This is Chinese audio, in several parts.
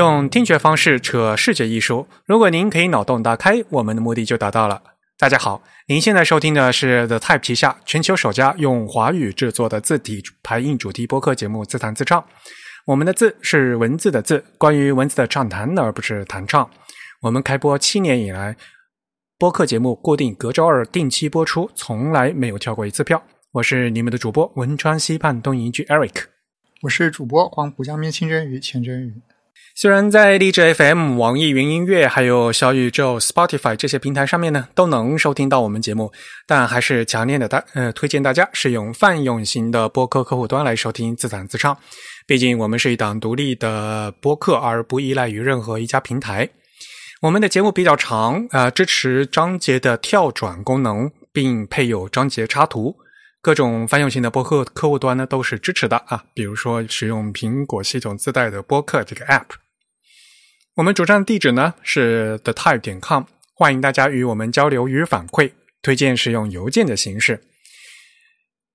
用听觉方式扯视觉艺术。如果您可以脑洞大开，我们的目的就达到了。大家好，您现在收听的是 The Type 旗下全球首家用华语制作的字体排印主题播客节目《自弹自唱》。我们的“字”是文字的“字”，关于文字的畅谈，而不是弹唱。我们开播七年以来，播客节目固定隔周二定期播出，从来没有跳过一次票。我是你们的主播汶川西畔东营居 Eric，我是主播黄浦江边清蒸鱼钱真鱼。虽然在荔枝 FM、网易云音乐、还有小宇宙、Spotify 这些平台上面呢，都能收听到我们节目，但还是强烈的大呃推荐大家使用泛用型的播客客户端来收听自弹自唱。毕竟我们是一档独立的播客，而不依赖于任何一家平台。我们的节目比较长啊，支持章节的跳转功能，并配有章节插图。各种泛用型的播客客户端呢都是支持的啊，比如说使用苹果系统自带的播客这个 App。我们主站地址呢是 the type 点 com，欢迎大家与我们交流与反馈，推荐使用邮件的形式。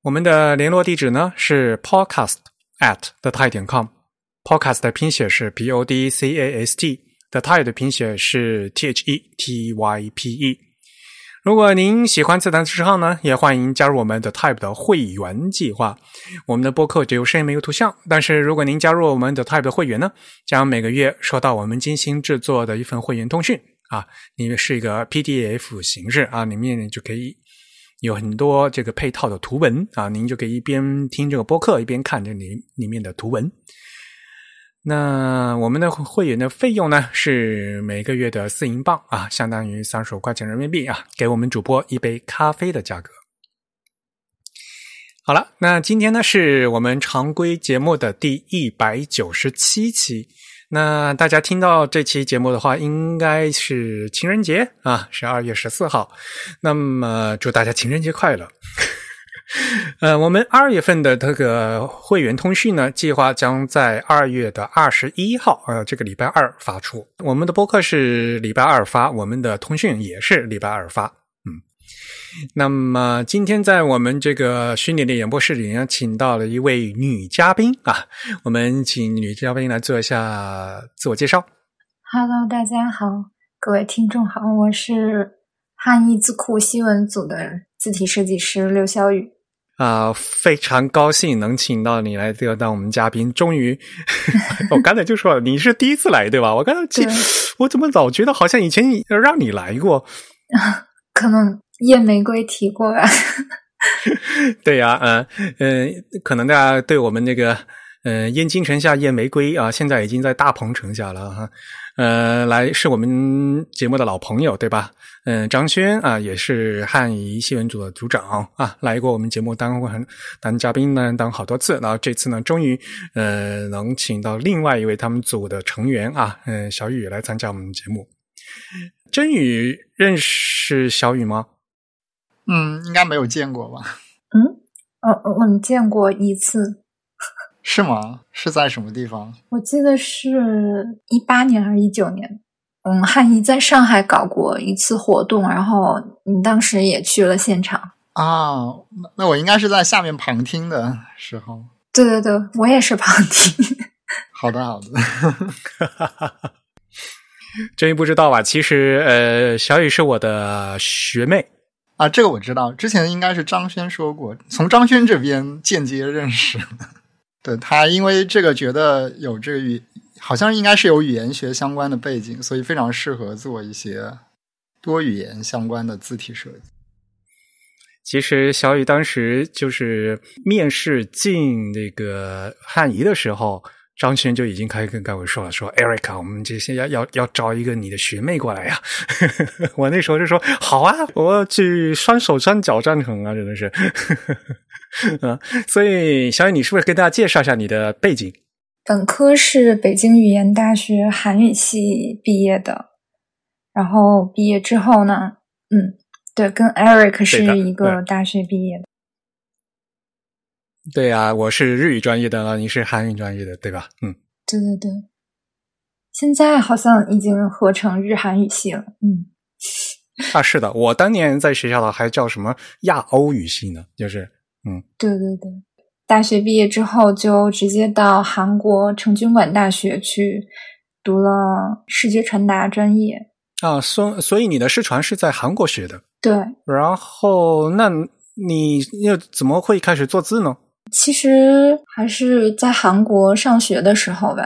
我们的联络地址呢是 podcast at the type 点 com，podcast 的拼写是 p o d c a s t，the type 的拼写是 t h e t y p e。如果您喜欢自弹自唱呢，也欢迎加入我们的 Type 的会员计划。我们的播客只有声音没有图像，但是如果您加入我们的 Type 的会员呢，将每个月收到我们精心制作的一份会员通讯啊，里面是一个 PDF 形式啊，里面就可以有很多这个配套的图文啊，您就可以一边听这个播客，一边看这里里面的图文。那我们的会员的费用呢是每个月的四英镑啊，相当于三十五块钱人民币啊，给我们主播一杯咖啡的价格。好了，那今天呢是我们常规节目的第一百九十七期。那大家听到这期节目的话，应该是情人节啊，是二月十四号。那么祝大家情人节快乐。呃，我们二月份的这个会员通讯呢，计划将在二月的二十一号，呃，这个礼拜二发出。我们的播客是礼拜二发，我们的通讯也是礼拜二发。嗯，那么今天在我们这个虚拟的演播室里呢，请到了一位女嘉宾啊，我们请女嘉宾来做一下自我介绍。Hello，大家好，各位听众好，我是汉译字库新闻组的字体设计师刘小雨。啊，非常高兴能请到你来这个当我们嘉宾。终于，我刚才就说了，你是第一次来对吧？我刚才记，我怎么老觉得好像以前让你来过？可能夜玫瑰提过吧。对呀，嗯嗯，可能大家对我们那个，嗯，燕京城下燕玫瑰啊，现在已经在大鹏城下了哈。呃，来是我们节目的老朋友，对吧？嗯，张轩啊，也是汉仪新闻组的组长啊，来过我们节目当过很当嘉宾呢，当好多次。然后这次呢，终于呃能请到另外一位他们组的成员啊，嗯，小雨来参加我们节目。真宇认识小雨吗？嗯，应该没有见过吧？嗯，哦，我们见过一次。是吗？是在什么地方？我记得是一八年还是一九年？嗯，汉仪在上海搞过一次活动，然后你当时也去了现场啊？那那我应该是在下面旁听的时候。对对对，我也是旁听。好的好的，真于不知道吧？其实呃，小雨是我的学妹啊，这个我知道。之前应该是张轩说过，从张轩这边间接认识。对他，因为这个觉得有这个语，好像应该是有语言学相关的背景，所以非常适合做一些多语言相关的字体设计。其实小雨当时就是面试进那个汉仪的时候，张轩就已经开始跟各位说了，说 Erica，我们这些要要要招一个你的学妹过来呀。我那时候就说好啊，我去双手双脚赞成啊，真的是。嗯，所以小雨，你是不是跟大家介绍一下你的背景？本科是北京语言大学韩语系毕业的，然后毕业之后呢，嗯，对，跟 Eric 是一个大学毕业的。对呀，我是日语专业的，你是韩语专业的，对吧？嗯，对对对，现在好像已经合成日韩语系了。嗯，啊，是的，我当年在学校的还叫什么亚欧语系呢？就是。嗯，对对对，大学毕业之后就直接到韩国成均馆大学去读了视觉传达专业。啊，所所以你的视传是在韩国学的，对。然后那你又怎么会开始做字呢？其实还是在韩国上学的时候吧，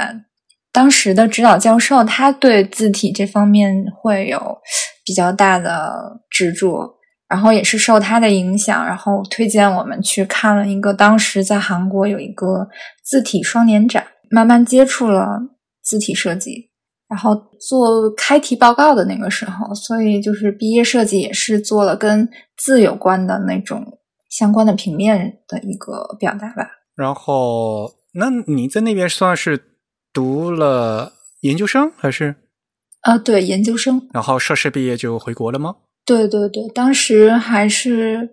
当时的指导教授他对字体这方面会有比较大的执着，然后也是受他的影响，然后推荐我们去看了一个当时在韩国有一个字体双年展，慢慢接触了字体设计，然后做开题报告的那个时候，所以就是毕业设计也是做了跟字有关的那种。相关的平面的一个表达吧。然后，那你在那边算是读了研究生还是？啊，对，研究生。然后硕士毕业就回国了吗？对对对，当时还是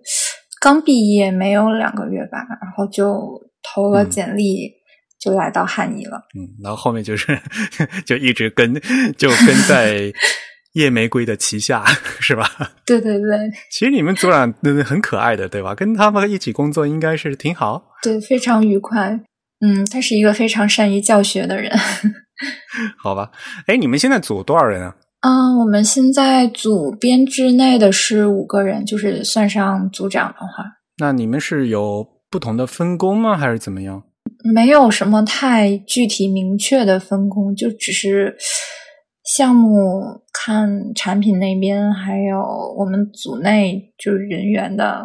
刚毕业没有两个月吧，然后就投了简历，就来到汉仪了。嗯，然后后面就是 就一直跟就跟在。夜玫瑰的旗下是吧？对对对，其实你们组长很可爱的，对吧？跟他们一起工作应该是挺好。对，非常愉快。嗯，他是一个非常善于教学的人。好吧，哎，你们现在组多少人啊？嗯，我们现在组编制内的是五个人，就是算上组长的话。那你们是有不同的分工吗？还是怎么样？没有什么太具体明确的分工，就只是。项目看产品那边，还有我们组内就是人员的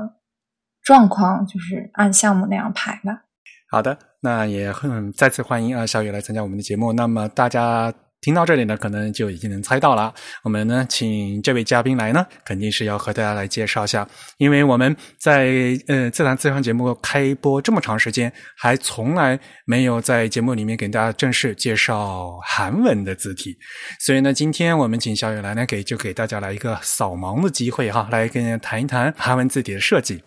状况，就是按项目那样排吧。好的，那也很再次欢迎啊，小雨来参加我们的节目。那么大家。听到这里呢，可能就已经能猜到了。我们呢，请这位嘉宾来呢，肯定是要和大家来介绍一下，因为我们在呃自然自传节目开播这么长时间，还从来没有在节目里面给大家正式介绍韩文的字体。所以呢，今天我们请小雨来呢，给就给大家来一个扫盲的机会哈，来跟谈一谈韩文字体的设计。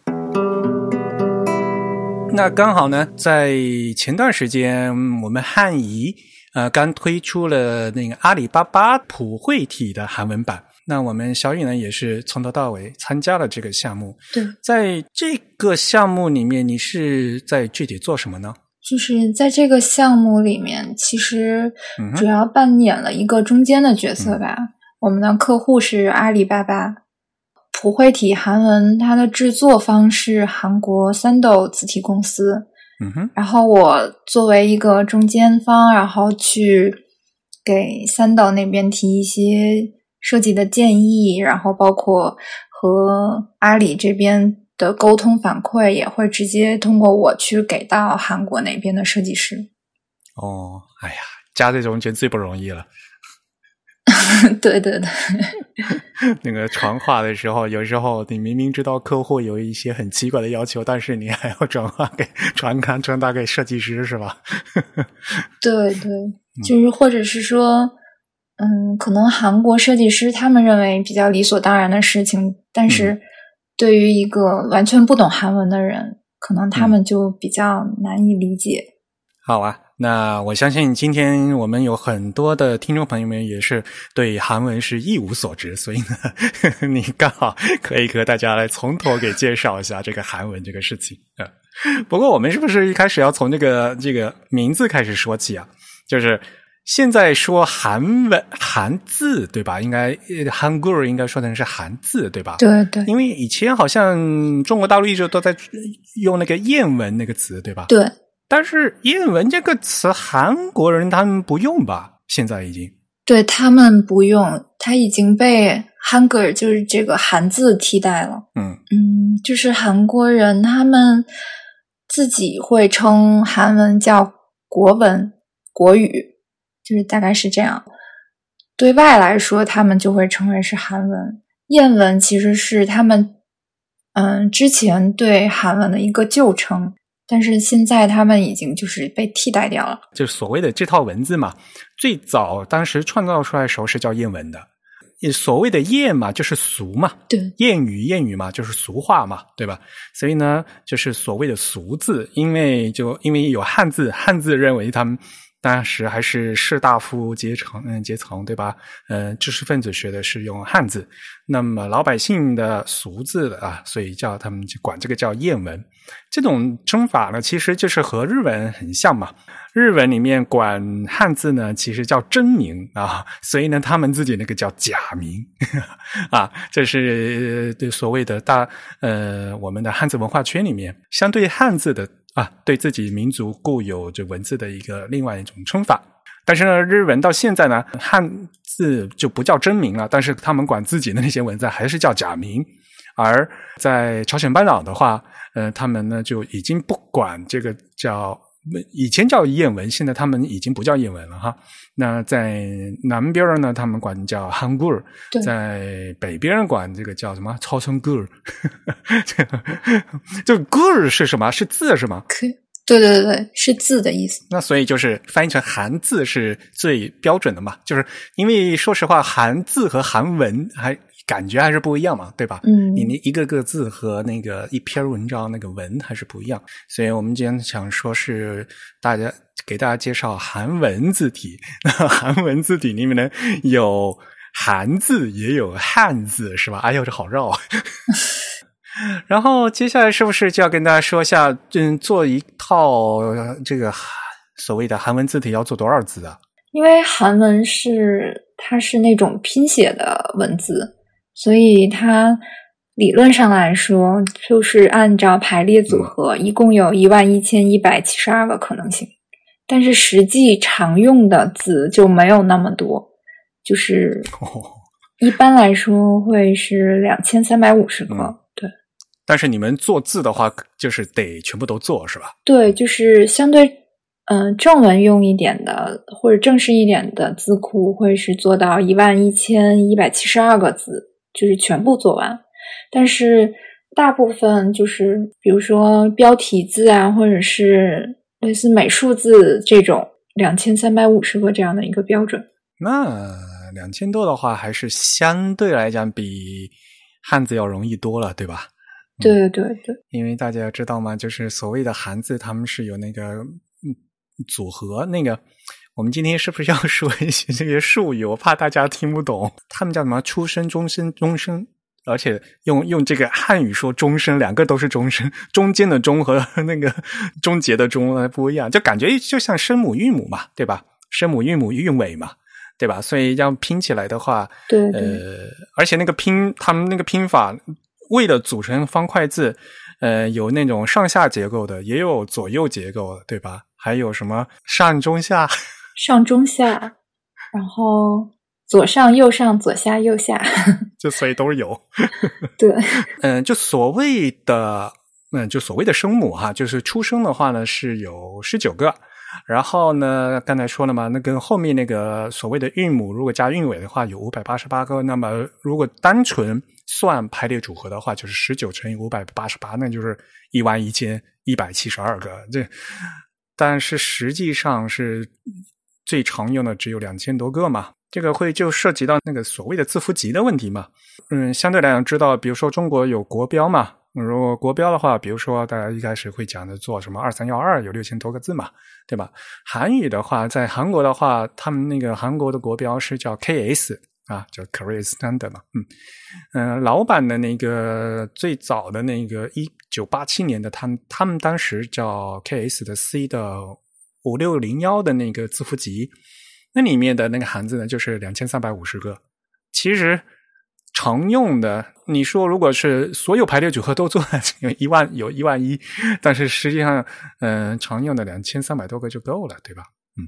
那刚好呢，在前段时间，我们汉仪。呃，刚推出了那个阿里巴巴普惠体的韩文版，那我们小雨呢也是从头到尾参加了这个项目。对，在这个项目里面，你是在具体做什么呢？就是在这个项目里面，其实主要扮演了一个中间的角色吧。我们的客户是阿里巴巴普惠体韩文，它的制作方是韩国三斗字体公司。嗯哼，然后我作为一个中间方，然后去给三岛那边提一些设计的建议，然后包括和阿里这边的沟通反馈，也会直接通过我去给到韩国那边的设计师。哦，哎呀，加这种就最不容易了。对 对对，那个传话的时候，有时候你明明知道客户有一些很奇怪的要求，但是你还要转化给传看传达给设计师，是吧？对对，就是或者是说，嗯，可能韩国设计师他们认为比较理所当然的事情，但是对于一个完全不懂韩文的人，可能他们就比较难以理解。好啊。那我相信今天我们有很多的听众朋友们也是对韩文是一无所知，所以呢，你刚好可以和大家来从头给介绍一下这个韩文这个事情啊。不过我们是不是一开始要从这个这个名字开始说起啊？就是现在说韩文韩字对吧？应该韩国应该说成是韩字对吧？对对，因为以前好像中国大陆一直都在用那个谚文那个词对吧？对。但是“谚文”这个词，韩国人他们不用吧？现在已经对他们不用，它已经被 “hanger” 就是这个韩字替代了。嗯嗯，就是韩国人他们自己会称韩文叫国文、国语，就是大概是这样。对外来说，他们就会称为是韩文。谚文其实是他们嗯之前对韩文的一个旧称。但是现在他们已经就是被替代掉了，就所谓的这套文字嘛，最早当时创造出来的时候是叫谚文的，所谓的谚嘛就是俗嘛，对，谚语谚语嘛就是俗话嘛，对吧？所以呢，就是所谓的俗字，因为就因为有汉字，汉字认为他们当时还是士大夫阶层，嗯，阶层对吧？嗯，知识分子学的是用汉字，那么老百姓的俗字的啊，所以叫他们就管这个叫谚文。这种称法呢，其实就是和日文很像嘛。日文里面管汉字呢，其实叫真名啊，所以呢，他们自己那个叫假名 啊，这是对所谓的大呃，我们的汉字文化圈里面相对汉字的。啊，对自己民族固有这文字的一个另外一种称法，但是呢，日文到现在呢，汉字就不叫真名了，但是他们管自己的那些文字还是叫假名。而在朝鲜半岛的话，呃，他们呢就已经不管这个叫。以前叫谚文，现在他们已经不叫谚文了哈。那在南边呢，他们管叫汉古尔；在北边管这个叫什么超声古尔。这古尔是什么？是字是吗？可以，对对对对，是字的意思。那所以就是翻译成韩字是最标准的嘛？就是因为说实话，韩字和韩文还。感觉还是不一样嘛，对吧？嗯，你那一个个字和那个一篇文章那个文还是不一样，所以我们今天想说是大家给大家介绍韩文字体。那 韩文字体里面呢，有韩字也有汉字，是吧？哎呦，这好绕。然后接下来是不是就要跟大家说一下，嗯，做一套这个所谓的韩文字体要做多少字啊？因为韩文是它是那种拼写的文字。所以它理论上来说，就是按照排列组合，一共有一万一千一百七十二个可能性。但是实际常用的字就没有那么多，就是一般来说会是两千三百五十个。对，但是你们做字的话，就是得全部都做，是吧？对，就是相对嗯正文用一点的或者正式一点的字库，会是做到一万一千一百七十二个字。就是全部做完，但是大部分就是比如说标题字啊，或者是类似美术字这种两千三百五十个这样的一个标准。那两千多的话，还是相对来讲比汉字要容易多了，对吧？对对对，因为大家知道吗？就是所谓的汉字，他们是有那个组合那个。我们今天是不是要 说一些这些术语？我怕大家听不懂。他们叫什么？出生、终身、终身，而且用用这个汉语说“终身”，两个都是“终身”，中间的“终”和那个终结的“终”还不一样，就感觉就像声母、韵母嘛，对吧？声母、韵母、韵尾嘛，对吧？所以要拼起来的话，对，呃，而且那个拼，他们那个拼法，为了组成方块字，呃，有那种上下结构的，也有左右结构的，对吧？还有什么上中下？上中下，然后左上右上左下右下，就所以都是有。对，嗯，就所谓的，嗯，就所谓的声母哈，就是出生的话呢是有十九个，然后呢刚才说了嘛，那跟后面那个所谓的韵母，如果加韵尾的话有五百八十八个，那么如果单纯算排列组合的话，就是十九乘以五百八十八，那就是一万一千一百七十二个。这，但是实际上是。最常用的只有两千多个嘛，这个会就涉及到那个所谓的字符集的问题嘛。嗯，相对来讲，知道，比如说中国有国标嘛，如果国标的话，比如说大家一开始会讲的做什么二三幺二有六千多个字嘛，对吧？韩语的话，在韩国的话，他们那个韩国的国标是叫 KS 啊，叫 Korean Standard 嘛。嗯嗯，老版的那个最早的那个一九八七年的，他们他们当时叫 KS 的 C 的。五六零幺的那个字符集，那里面的那个汉字呢，就是两千三百五十个。其实常用的，你说如果是所有排列组合都做，有一万有一万一，但是实际上，嗯，常用的两千三百多个就够了，对吧？嗯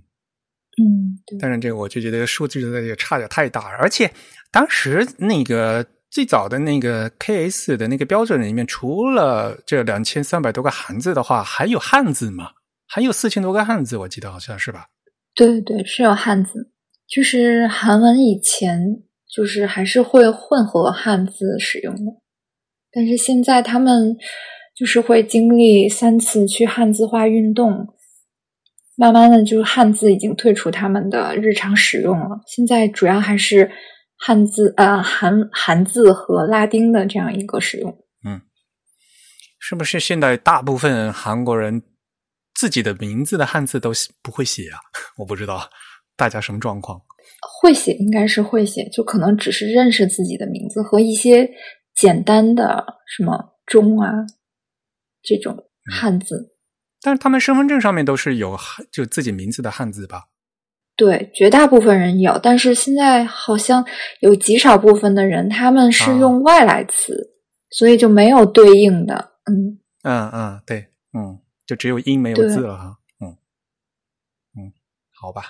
嗯。但是这个我就觉得数据的也差的太大，而且当时那个最早的那个 KS 的那个标准里面，除了这两千三百多个汉字的话，还有汉字嘛？还有四千多个汉字，我记得好像是吧？对对，是有汉字。就是韩文以前就是还是会混合汉字使用的，但是现在他们就是会经历三次去汉字化运动，慢慢的就是汉字已经退出他们的日常使用了。现在主要还是汉字呃韩韩字和拉丁的这样一个使用。嗯，是不是现在大部分韩国人？自己的名字的汉字都不会写啊？我不知道大家什么状况。会写应该是会写，就可能只是认识自己的名字和一些简单的什么中啊这种汉字。但是他们身份证上面都是有就自己名字的汉字吧？对，绝大部分人有，但是现在好像有极少部分的人他们是用外来词，所以就没有对应的。嗯嗯嗯，对，嗯，就只有音没有字了哈。嗯嗯，好吧。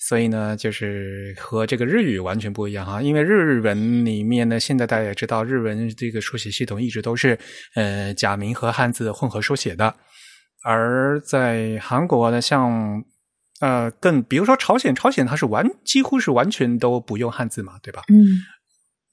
所以呢，就是和这个日语完全不一样哈，因为日文里面呢，现在大家也知道，日文这个书写系统一直都是呃假名和汉字混合书写的，而在韩国呢，像。呃，更比如说朝鲜，朝鲜它是完几乎是完全都不用汉字嘛，对吧？嗯，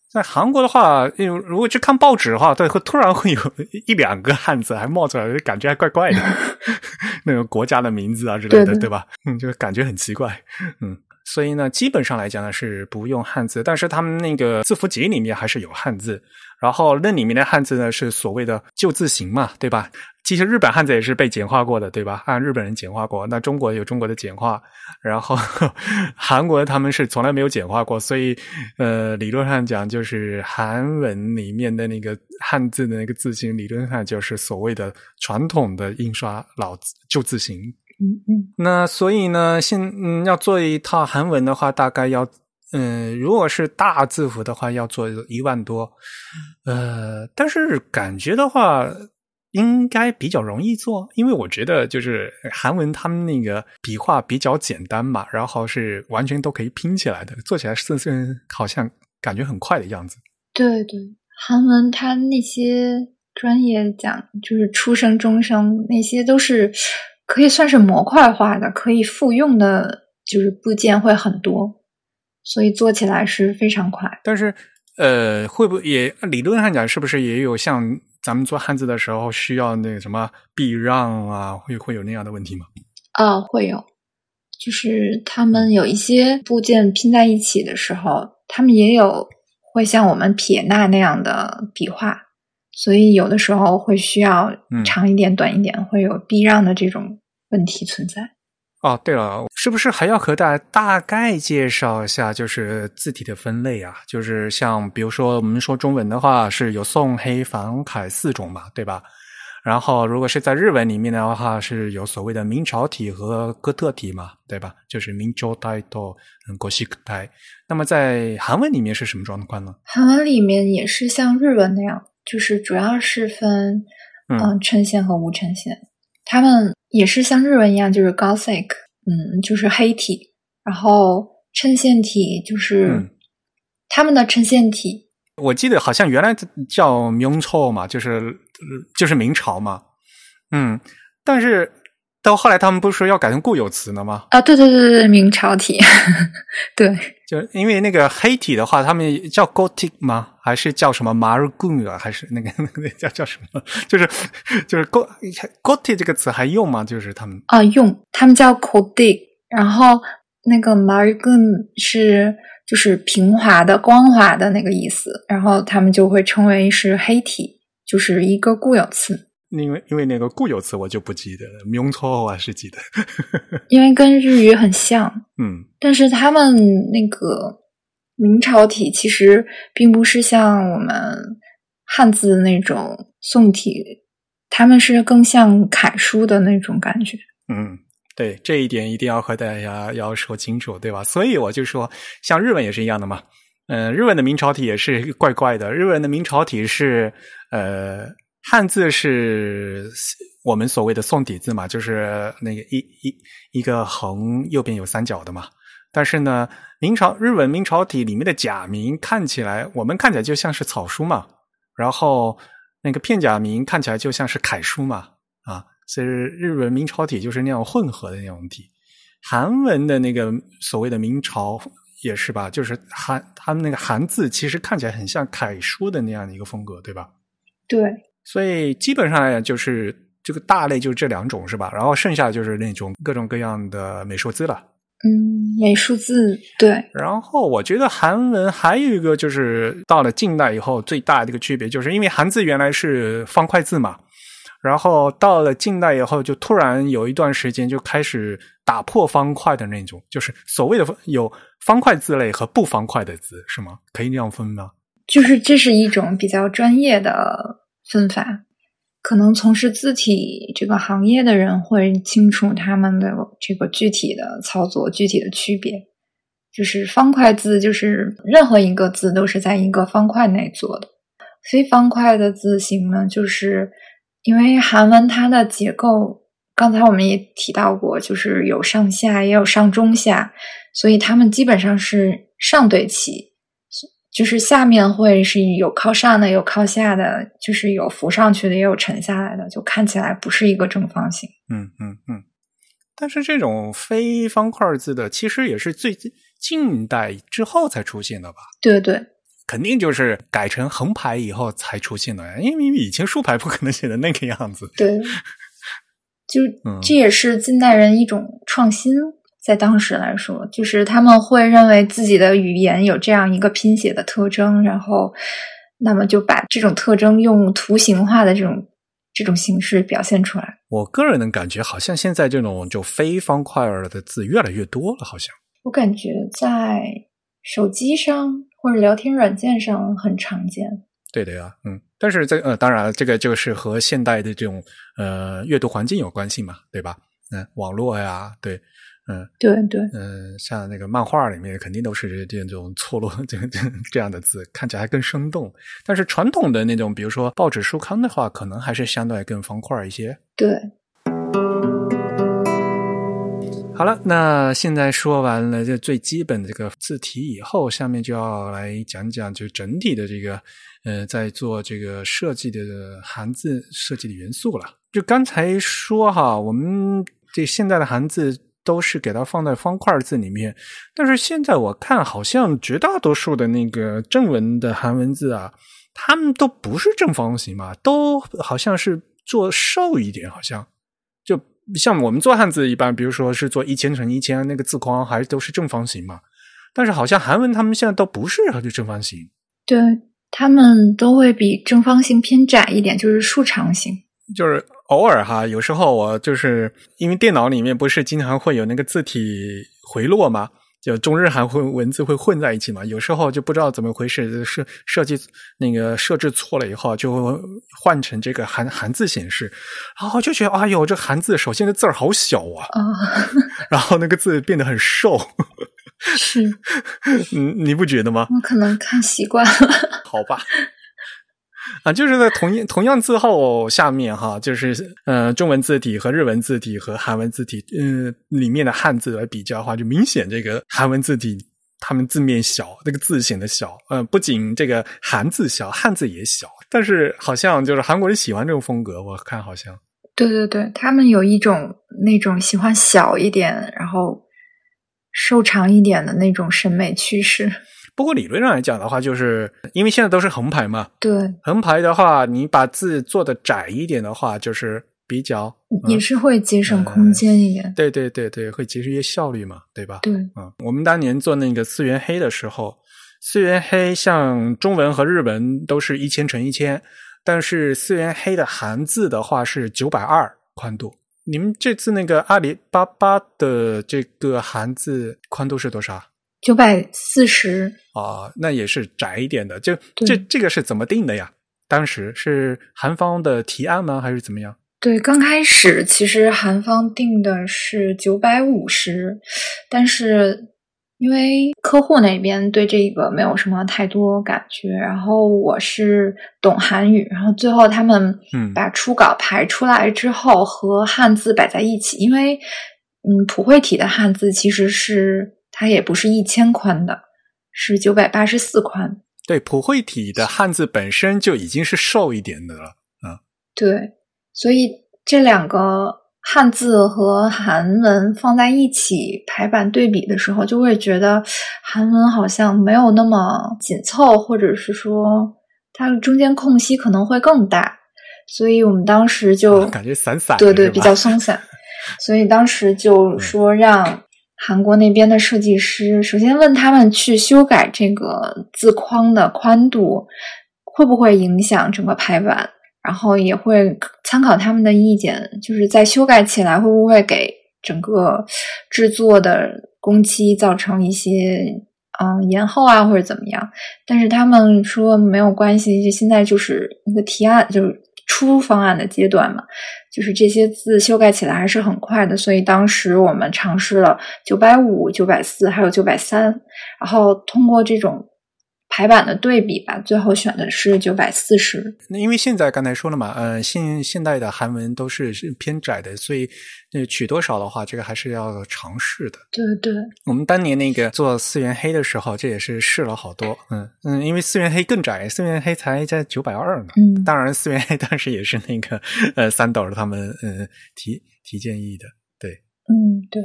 在韩国的话，如果去看报纸的话，对，会突然会有一两个汉字还冒出来，感觉还怪怪的，那个国家的名字啊之类的，对吧？嗯，就感觉很奇怪，嗯。所以呢，基本上来讲呢是不用汉字，但是他们那个字符集里面还是有汉字。然后那里面的汉字呢是所谓的旧字形嘛，对吧？其实日本汉字也是被简化过的，对吧？按日本人简化过。那中国有中国的简化，然后 韩国他们是从来没有简化过，所以呃，理论上讲，就是韩文里面的那个汉字的那个字形，理论上就是所谓的传统的印刷老旧字形。嗯嗯。那所以呢，现嗯要做一套韩文的话，大概要。嗯，如果是大字符的话，要做一万多，呃，但是感觉的话，应该比较容易做，因为我觉得就是韩文他们那个笔画比较简单嘛，然后是完全都可以拼起来的，做起来是是好像感觉很快的样子。对对，韩文它那些专业讲就是初声、中声那些都是可以算是模块化的，可以复用的，就是部件会很多。所以做起来是非常快，但是，呃，会不会也理论上讲，是不是也有像咱们做汉字的时候需要那个什么避让啊，会会有那样的问题吗？啊，会有，就是他们有一些部件拼在一起的时候，他们也有会像我们撇捺那样的笔画，所以有的时候会需要长一点、短一点，会有避让的这种问题存在。哦，对了，是不是还要和大家大概介绍一下，就是字体的分类啊？就是像比如说，我们说中文的话，是有宋、黑、繁、楷四种嘛，对吧？然后如果是在日文里面的话，是有所谓的明朝体和哥特体嘛，对吧？就是明朝体到国西体。那么在韩文里面是什么状况呢？韩文里面也是像日文那样，就是主要是分嗯衬线和无衬线，他们。也是像日文一样，就是 Gothic，嗯，就是黑体，然后衬线体就是他们的衬线体。我记得好像原来叫明朝嘛，就是就是明朝嘛，嗯，但是到后来他们不是说要改成固有词了吗？啊，对对对对，明朝体，对。就因为那个黑体的话，他们叫 Gothic 吗？还是叫什么 Margun 啊？还是那个 那个叫叫什么？就是就是 Go Gothic 这个词还用吗？就是他们啊，用他们叫 Gothic，然后那个 Margun 是就是平滑的、光滑的那个意思，然后他们就会称为是黑体，就是一个固有词。因为因为那个固有词我就不记得了，明朝我还是记得，因为跟日语很像，嗯，但是他们那个明朝体其实并不是像我们汉字那种宋体，他们是更像楷书的那种感觉。嗯，对，这一点一定要和大家要说清楚，对吧？所以我就说，像日文也是一样的嘛，嗯，日文的明朝体也是怪怪的，日文的明朝体是呃。汉字是我们所谓的宋体字嘛，就是那个一一一个横，右边有三角的嘛。但是呢，明朝日文明朝体里面的假名看起来，我们看起来就像是草书嘛。然后那个片假名看起来就像是楷书嘛。啊，所以日文明朝体就是那样混合的那种体。韩文的那个所谓的明朝也是吧，就是韩他们那个韩字其实看起来很像楷书的那样的一个风格，对吧？对。所以基本上来讲，就是这个大类就是这两种，是吧？然后剩下就是那种各种各样的美术字了。嗯，美术字对。然后我觉得韩文还有一个就是到了近代以后最大的一个区别，就是因为韩字原来是方块字嘛，然后到了近代以后，就突然有一段时间就开始打破方块的那种，就是所谓的有方块字类和不方块的字，是吗？可以那样分吗？就是这是一种比较专业的分法，可能从事字体这个行业的人会清楚他们的这个具体的操作、具体的区别。就是方块字，就是任何一个字都是在一个方块内做的；非方块的字形呢，就是因为韩文它的结构，刚才我们也提到过，就是有上下也有上中下，所以它们基本上是上对齐。就是下面会是有靠上的，有靠下的，就是有浮上去的，也有沉下来的，就看起来不是一个正方形。嗯嗯嗯。但是这种非方块字的，其实也是最近代之后才出现的吧？对对，肯定就是改成横排以后才出现的，因为以前竖排不可能写的那个样子。对，就这也是近代人一种创新。在当时来说，就是他们会认为自己的语言有这样一个拼写的特征，然后，那么就把这种特征用图形化的这种这种形式表现出来。我个人的感觉，好像现在这种就非方块儿的字越来越多了，好像。我感觉在手机上或者聊天软件上很常见。对的呀，嗯，但是这呃，当然这个就是和现代的这种呃阅读环境有关系嘛，对吧？嗯，网络呀，对。嗯，对对，嗯，像那个漫画里面肯定都是这种错落这这这样的字，看起来更生动。但是传统的那种，比如说报纸书刊的话，可能还是相对更方块一些。对。好了，那现在说完了这最基本的这个字体以后，下面就要来讲讲就整体的这个呃，在做这个设计的汉字设计的元素了。就刚才说哈，我们这现在的汉字。都是给它放在方块字里面，但是现在我看好像绝大多数的那个正文的韩文字啊，他们都不是正方形嘛，都好像是做瘦一点，好像就像我们做汉字一般，比如说是做一千乘一千那个字框，还都是正方形嘛。但是好像韩文他们现在都不是就正方形，对他们都会比正方形偏窄一点，就是竖长形，就是。偶尔哈，有时候我就是因为电脑里面不是经常会有那个字体回落吗？就中日韩混文字会混在一起嘛。有时候就不知道怎么回事，设设计那个设置错了以后，就会换成这个韩韩字显示，然后就觉得哎呦，这韩字首先的字儿好小啊，然后那个字变得很瘦，是，嗯，你不觉得吗？我可能看习惯了，好吧。啊，就是在同一同样字号下面哈，就是呃中文字体和日文字体和韩文字体，嗯里面的汉字来比较的话，就明显这个韩文字体他们字面小，那个字显得小。嗯，不仅这个韩字小，汉字也小。但是好像就是韩国人喜欢这种风格，我看好像。对对对，他们有一种那种喜欢小一点，然后瘦长一点的那种审美趋势。不过理论上来讲的话，就是因为现在都是横排嘛。对，横排的话，你把字做的窄一点的话，就是比较也是会节省空间一点。对对对对，会节约效率嘛，对吧？对，嗯，我们当年做那个四元黑的时候，四元黑像中文和日文都是一千乘一千，但是四元黑的韩字的话是九百二宽度。你们这次那个阿里巴巴的这个韩字宽度是多少？九百四十啊，那也是窄一点的。就这这个是怎么定的呀？当时是韩方的提案吗？还是怎么样？对，刚开始其实韩方定的是九百五十，但是因为客户那边对这个没有什么太多感觉，然后我是懂韩语，然后最后他们把初稿排出来之后和汉字摆在一起，因为嗯普惠体的汉字其实是。它也不是一千宽的，是九百八十四宽。对，普惠体的汉字本身就已经是瘦一点的了。嗯，对，所以这两个汉字和韩文放在一起排版对比的时候，就会觉得韩文好像没有那么紧凑，或者是说它中间空隙可能会更大。所以我们当时就感觉散散，对对，比较松散。所以当时就说让。韩国那边的设计师首先问他们去修改这个字框的宽度会不会影响整个排版，然后也会参考他们的意见，就是在修改起来会不会给整个制作的工期造成一些嗯延后啊或者怎么样？但是他们说没有关系，就现在就是一个提案，就是出方案的阶段嘛，就是这些字修改起来还是很快的，所以当时我们尝试了九百五、九百四还有九百三，然后通过这种。排版的对比吧，最后选的是九百四十。那因为现在刚才说了嘛，呃，现现代的韩文都是是偏窄的，所以呃取多少的话，这个还是要尝试的。对对，我们当年那个做四元黑的时候，这也是试了好多。嗯嗯，因为四元黑更窄，四元黑才在九百二呢。嗯，当然四元黑当时也是那个呃三斗他们呃提提建议的。对，嗯对。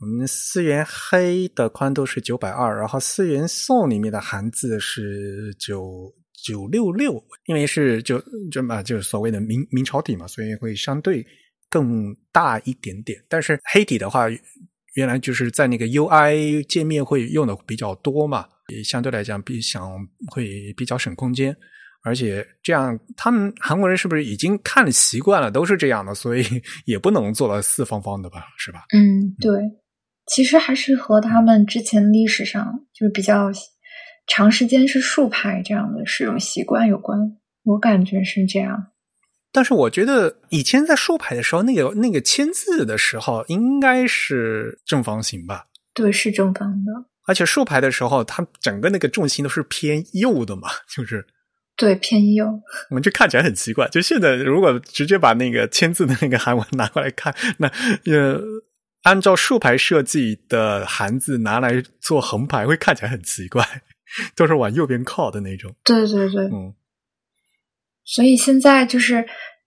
我们思源黑的宽度是九百二，然后思源宋里面的韩字是九九六六，因为是就就嘛就是所谓的明明朝体嘛，所以会相对更大一点点。但是黑体的话，原来就是在那个 UI 界面会用的比较多嘛，也相对来讲比想会比较省空间，而且这样他们韩国人是不是已经看习惯了，都是这样的，所以也不能做到四方方的吧，是吧？嗯，对。其实还是和他们之前历史上就是比较长时间是竖排这样的使用习惯有关，我感觉是这样。但是我觉得以前在竖排的时候，那个那个签字的时候应该是正方形吧？对，是正方的。而且竖排的时候，它整个那个重心都是偏右的嘛，就是对偏右。我们就看起来很奇怪。就现在如果直接把那个签字的那个韩文拿过来看，那呃。按照竖排设计的韩字拿来做横排，会看起来很奇怪，都是往右边靠的那种。对对对，嗯。所以现在就是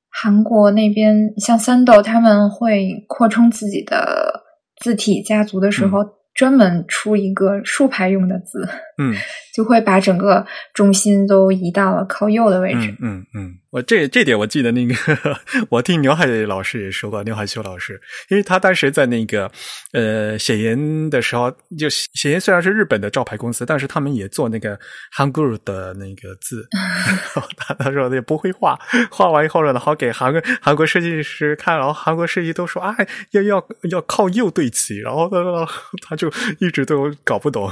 韩国那边，像三豆他们会扩充自己的字体家族的时候。专门出一个竖排用的字，嗯，就会把整个重心都移到了靠右的位置。嗯嗯，我这这点我记得那个，我听刘海老师也说过，刘海秀老师，因为他当时在那个呃写研的时候，就写研虽然是日本的招牌公司，但是他们也做那个 Hangul 的那个字，他他说也不会画，画完以后呢，然后给韩国韩国设计师看，然后韩国设计都说，哎，要要要靠右对齐，然后他他就。一直都搞不懂，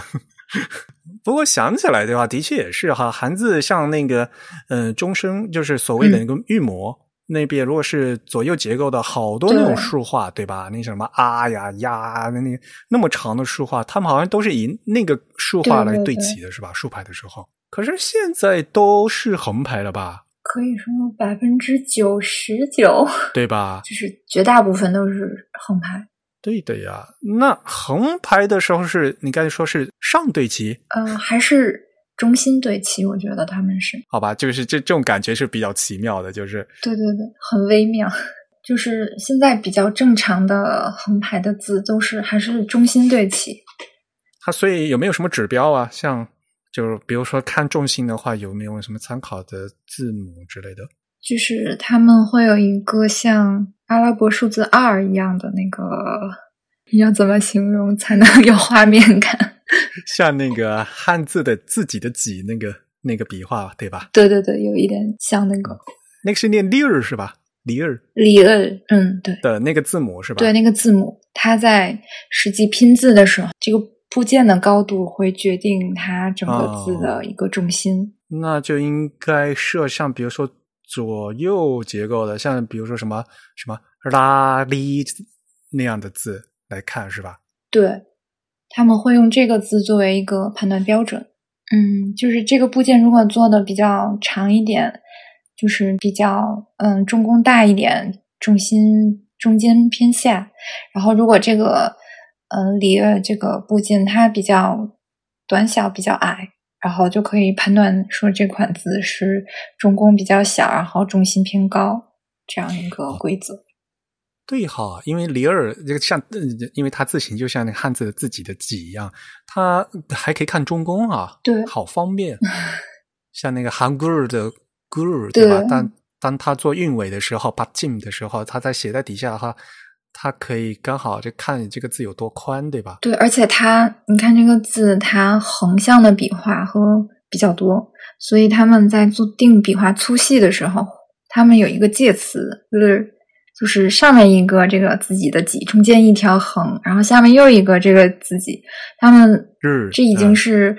不过想起来的话，的确也是哈。韩字像那个，嗯，终生就是所谓的那个玉模那边，如果是左右结构的好多那种竖画，对吧？那什么啊呀呀，那那那么长的竖画，他们好像都是以那个竖画来对齐的，是吧？竖排的时候，可是现在都是横排了吧？可以说百分之九十九，对吧？就是绝大部分都是横排。对的呀，那横排的时候是你刚才说是上对齐，呃，还是中心对齐？我觉得他们是好吧，就是这这种感觉是比较奇妙的，就是对对对，很微妙。就是现在比较正常的横排的字都是还是中心对齐。它所以有没有什么指标啊？像就是比如说看重心的话，有没有什么参考的字母之类的？就是他们会有一个像阿拉伯数字二一样的那个，你要怎么形容才能有画面感？像那个汉字的自己的“己”那个那个笔画，对吧？对对对，有一点像那个。那个是念“利尔”是吧？“里尔”“里尔”，嗯，对的那个字母是吧？对，那个字母，它在实际拼字的时候，这个部件的高度会决定它整个字的一个重心。那就应该设像，比如说。左右结构的，像比如说什么什么拉力那样的字来看，是吧？对，他们会用这个字作为一个判断标准。嗯，就是这个部件如果做的比较长一点，就是比较嗯重工大一点，重心中间偏下。然后如果这个嗯里这个部件它比较短小，比较矮。然后就可以判断说这款字是中宫比较小，然后重心偏高这样一个规则。对哈，因为里尔这个像，因为它字形就像那个汉字的自己的“己”一样，它还可以看中宫啊，对，好方便。像那个韩古尔的“古尔”对吧？当当他做韵尾的时候，把进的时候，他在写在底下哈。它可以刚好就看你这个字有多宽，对吧？对，而且它，你看这个字，它横向的笔画和比较多，所以他们在做定笔画粗细的时候，他们有一个介词就是，就是上面一个这个自己的己，中间一条横，然后下面又一个这个自己，他们日这已经是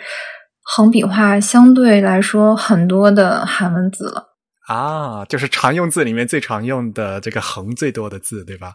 横笔画相对来说很多的韩文字了。啊，就是常用字里面最常用的这个横最多的字，对吧？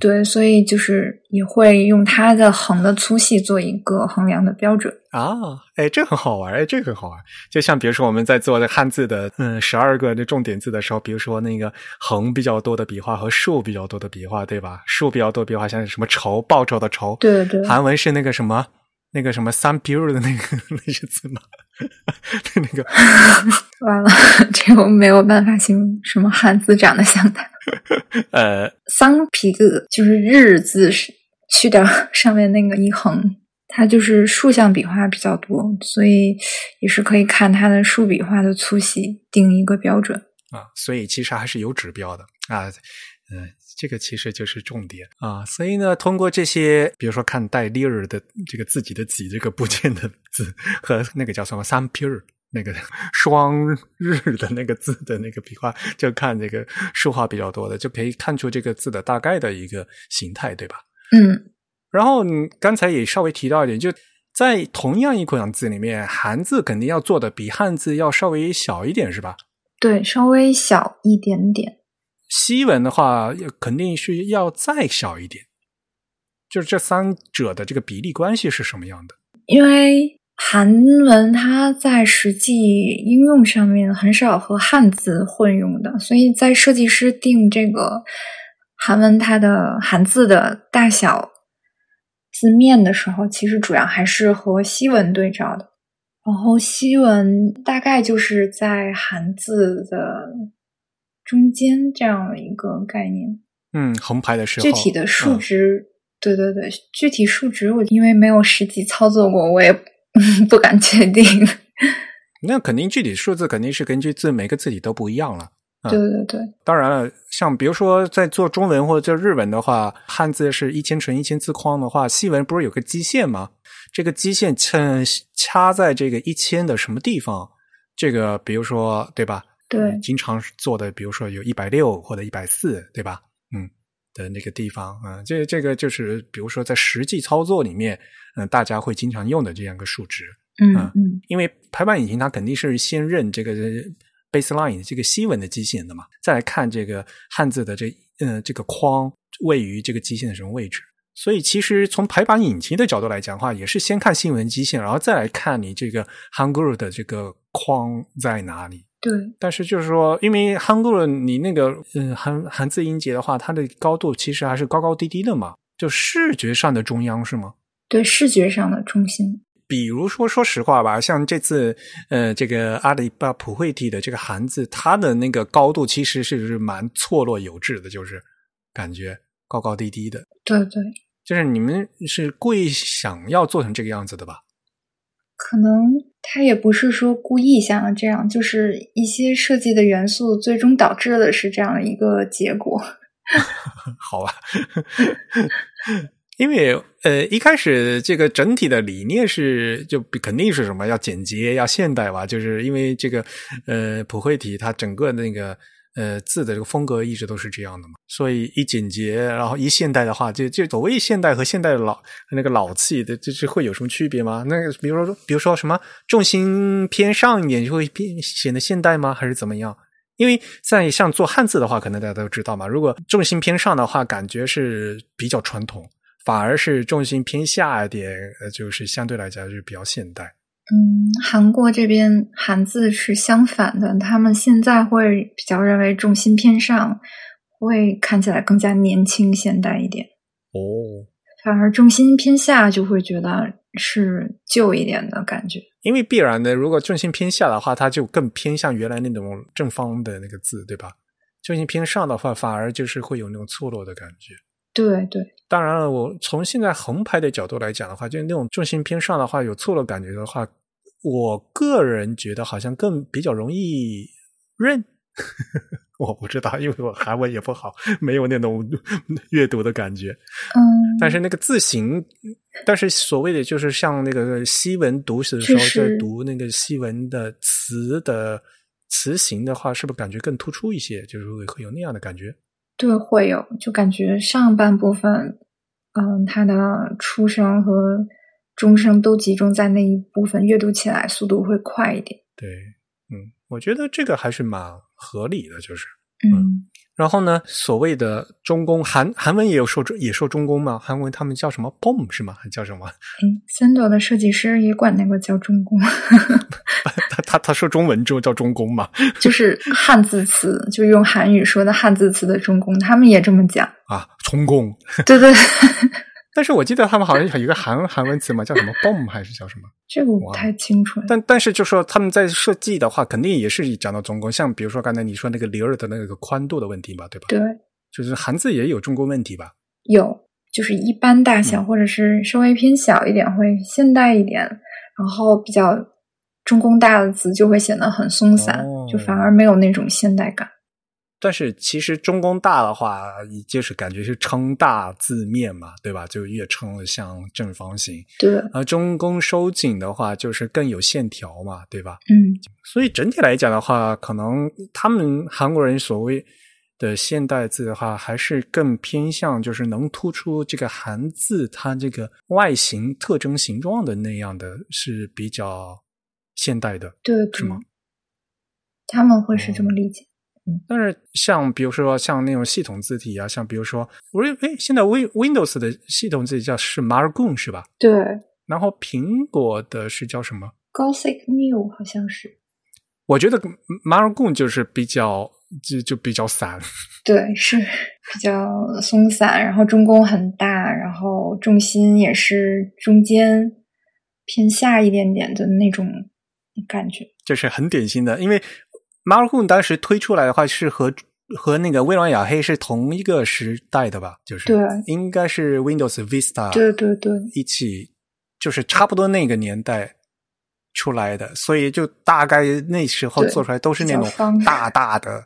对，所以就是也会用它的横的粗细做一个衡量的标准啊。哎，这很好玩，哎，这很好玩。就像比如说我们在做汉字的嗯十二个的重点字的时候，比如说那个横比较多的笔画和竖比较多的笔画，对吧？竖比较多笔画像什么仇报仇的仇，对对。韩文是那个什么那个什么三 b u 的那个 那些字吗？那个 完了，这我没有办法形容什么汉字长得像它。呃，桑皮格就是日字是去掉上面那个一横，它就是竖向笔画比较多，所以也是可以看它的竖笔画的粗细定一个标准啊。所以其实还是有指标的啊。嗯，这个其实就是重点啊。所以呢，通过这些，比如说看带 lir 的这个自己的己这个部件的字和那个叫什么三 p u r 那个 双日的那个字的那个笔画，就看这个竖画比较多的，就可以看出这个字的大概的一个形态，对吧？嗯。然后刚才也稍微提到一点，就在同样一款字里面，韩字肯定要做的比汉字要稍微小一点，是吧？对，稍微小一点点。西文的话，肯定是要再小一点。就是这三者的这个比例关系是什么样的？因为。韩文它在实际应用上面很少和汉字混用的，所以在设计师定这个韩文它的韩字的大小字面的时候，其实主要还是和西文对照的。然后西文大概就是在韩字的中间这样的一个概念。嗯，横排的时候，具体的数值，对对对，具体数值我因为没有实际操作过，我也。不敢确定，那肯定具体数字肯定是根据字每个字体都不一样了。对对对，当然了，像比如说在做中文或者做日文的话，汉字是一千乘一千字框的话，西文不是有个基线吗？这个基线掐掐在这个一千的什么地方？这个比如说对吧？对，经常做的，比如说有一百六或者一百四，对吧？嗯。的那个地方啊，这这个就是比如说在实际操作里面，嗯，大家会经常用的这样一个数值，嗯嗯，因为排版引擎它肯定是先认这个 baseline 这个西文的基线的嘛，再来看这个汉字的这嗯这个框位于这个基线的什么位置，所以其实从排版引擎的角度来讲的话，也是先看新闻基线，然后再来看你这个 Hangul 的这个框在哪里。对，但是就是说，因为韩国人你那个嗯韩韩字音节的话，它的高度其实还是高高低低的嘛，就视觉上的中央是吗？对，视觉上的中心。比如说，说实话吧，像这次呃这个阿里巴巴普惠体的这个韩字，它的那个高度其实是蛮错落有致的，就是感觉高高低低的。对对，就是你们是故意想要做成这个样子的吧？可能他也不是说故意想要这样，就是一些设计的元素最终导致的是这样的一个结果。好吧，因为呃一开始这个整体的理念是就肯定是什么要简洁要现代吧，就是因为这个呃普惠体它整个那个。呃，字的这个风格一直都是这样的嘛，所以一简洁，然后一现代的话，就就所谓现代和现代的老那个老气的，这是会有什么区别吗？那比如说，比如说什么重心偏上一点就会变显得现代吗？还是怎么样？因为在像做汉字的话，可能大家都知道嘛，如果重心偏上的话，感觉是比较传统；反而是重心偏下一点，呃，就是相对来讲是比较现代。嗯，韩国这边韩字是相反的，他们现在会比较认为重心偏上，会看起来更加年轻现代一点。哦，反而重心偏下就会觉得是旧一点的感觉。因为必然的，如果重心偏下的话，它就更偏向原来那种正方的那个字，对吧？重心偏上的话，反而就是会有那种错落的感觉。对对，当然了，我从现在横排的角度来讲的话，就是那种重心偏上的话，有错落感觉的话。我个人觉得好像更比较容易认，我不知道，因为我韩文也不好，没有那种阅读的感觉。嗯，但是那个字形，但是所谓的就是像那个西文读史的时候，在读那个西文的词的词形的话，是不是感觉更突出一些？就是会会有那样的感觉。对，会有，就感觉上半部分，嗯，它的出声和中声都集中在那一部分，阅读起来速度会快一点。对，嗯，我觉得这个还是蛮合理的，就是，嗯。然后呢，所谓的中宫韩韩文也有说也说中宫吗？韩文他们叫什么 “bom” 是吗？还叫什么？嗯，三朵的设计师也管那个叫中宫。他他他说中文之后叫中宫嘛？就是汉字词，就用韩语说的汉字词的中宫，他们也这么讲啊，中宫。对对。但是我记得他们好像有一个韩韩文词嘛，叫什么 “bom” 还是叫什么？这个我不太清楚。但但是就说他们在设计的话，肯定也是讲到中宫。像比如说刚才你说那个里尔的那个宽度的问题吧，对吧？对，就是韩字也有中宫问题吧？有，就是一般大小或者是稍微偏小一点会现代一点，然后比较中宫大的字就会显得很松散，就反而没有那种现代感。但是其实中宫大的话，就是感觉是撑大字面嘛，对吧？就越撑的像正方形。对。而中宫收紧的话，就是更有线条嘛，对吧？嗯。所以整体来讲的话，可能他们韩国人所谓的现代字的话，还是更偏向就是能突出这个韩字它这个外形特征形状的那样的，是比较现代的，对，是吗？他们会是这么理解。但是像比如说像那种系统字体啊，像比如说我哎，现在 Win Windows 的系统字体叫是 Margon 是吧？对。然后苹果的是叫什么？Gothic New 好像是。我觉得 Margon 就是比较就就比较散。对，是比较松散，然后中宫很大，然后重心也是中间偏下一点点的那种感觉。就是很典型的，因为。Markun 当时推出来的话是和和那个微软雅黑是同一个时代的吧？就是对，应该是 Windows Vista 对对对一起，就是差不多那个年代出来的，所以就大概那时候做出来都是那种大大的、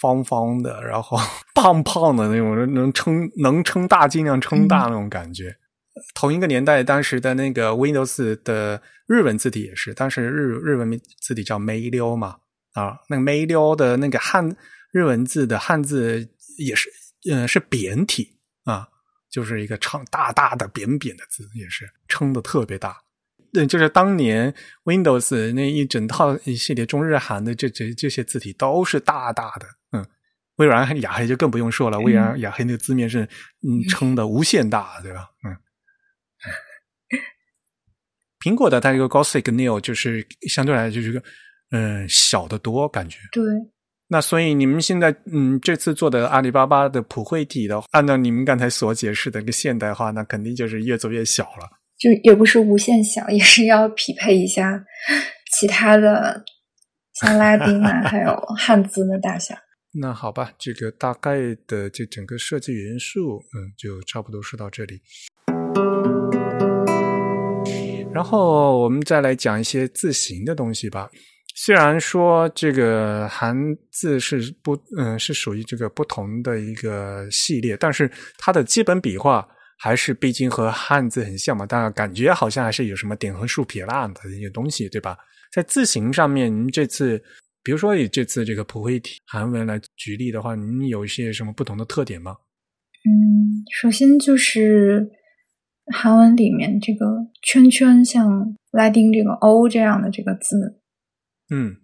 方方的，然后 胖胖的那种，能撑能撑大尽量撑大那种感觉。同一个年代，当时的那个 Windows 的日文字体也是，当时日日文字体叫梅溜嘛。啊，那个梅溜的那个汉日文字的汉字也是，嗯，是扁体啊，就是一个长大大的扁扁的字，也是撑的特别大。对，就是当年 Windows 那一整套一系列中日韩的这这这些字体都是大大的。嗯，微软雅黑就更不用说了，微软雅黑那个字面是嗯撑的无限大，对吧？嗯，苹果的它这个 Gothic Neo 就是相对来就是个。嗯，小得多感觉。对，那所以你们现在嗯，这次做的阿里巴巴的普惠体的，按照你们刚才所解释的一个现代化，那肯定就是越做越小了。就也不是无限小，也是要匹配一下其他的，像拉丁啊，还有汉字的大小。那好吧，这个大概的这整个设计元素，嗯，就差不多说到这里。然后我们再来讲一些字形的东西吧。虽然说这个韩字是不，嗯，是属于这个不同的一个系列，但是它的基本笔画还是毕竟和汉字很像嘛。但感觉好像还是有什么点横竖撇捺的一些东西，对吧？在字形上面，您这次，比如说以这次这个普惠体韩文来举例的话，您有一些什么不同的特点吗？嗯，首先就是韩文里面这个圈圈，像拉丁这个 O 这样的这个字。嗯，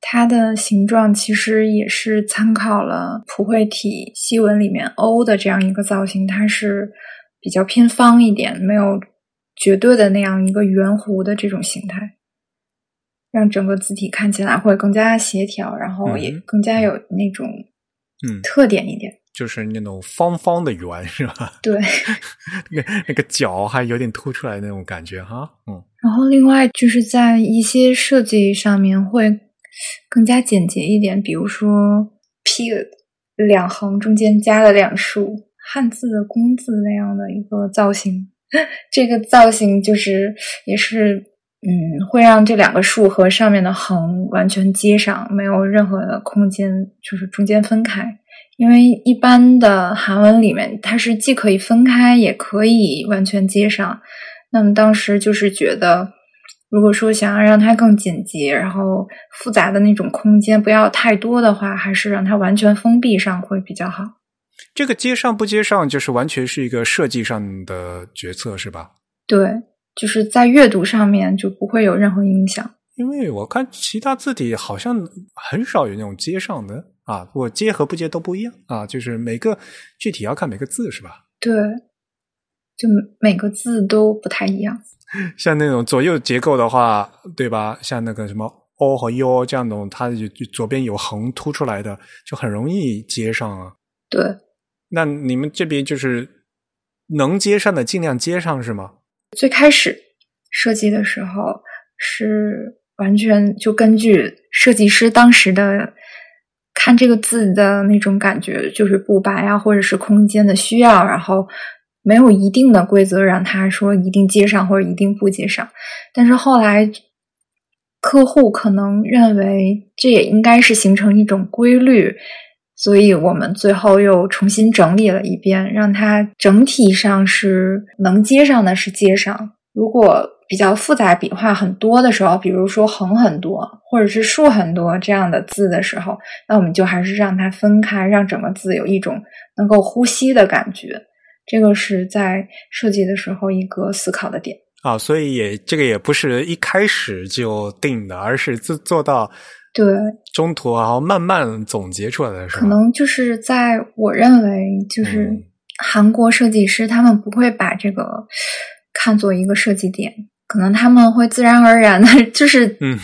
它的形状其实也是参考了普惠体西文里面 “o” 的这样一个造型，它是比较偏方一点，没有绝对的那样一个圆弧的这种形态，让整个字体看起来会更加协调，然后也更加有那种嗯特点一点，就是那种方方的圆是吧？对，那个那个角还有点凸出来那种感觉哈，嗯。然后，另外就是在一些设计上面会更加简洁一点，比如说 “p” 两横中间加了两竖汉字的“工”字那样的一个造型。这个造型就是也是嗯，会让这两个竖和上面的横完全接上，没有任何的空间，就是中间分开。因为一般的韩文里面，它是既可以分开，也可以完全接上。那么当时就是觉得，如果说想要让它更紧急，然后复杂的那种空间不要太多的话，还是让它完全封闭上会比较好。这个接上不接上，就是完全是一个设计上的决策，是吧？对，就是在阅读上面就不会有任何影响。因为我看其他字体好像很少有那种接上的啊，我接和不接都不一样啊，就是每个具体要看每个字是吧？对，就每个字都不太一样。像那种左右结构的话，对吧？像那个什么 o 和 u 这样的，它就左边有横凸出来的，就很容易接上啊。对，那你们这边就是能接上的尽量接上是吗？最开始设计的时候是完全就根据设计师当时的看这个字的那种感觉，就是布白啊，或者是空间的需要，然后。没有一定的规则让他说一定接上或者一定不接上，但是后来客户可能认为这也应该是形成一种规律，所以我们最后又重新整理了一遍，让它整体上是能接上的是接上。如果比较复杂笔画很多的时候，比如说横很多或者是竖很多这样的字的时候，那我们就还是让它分开，让整个字有一种能够呼吸的感觉。这个是在设计的时候一个思考的点。啊，所以也这个也不是一开始就定的，而是做做到对中途然后慢慢总结出来的是可能就是在我认为，就是韩国设计师他们不会把这个看作一个设计点，可能他们会自然而然的，就是嗯。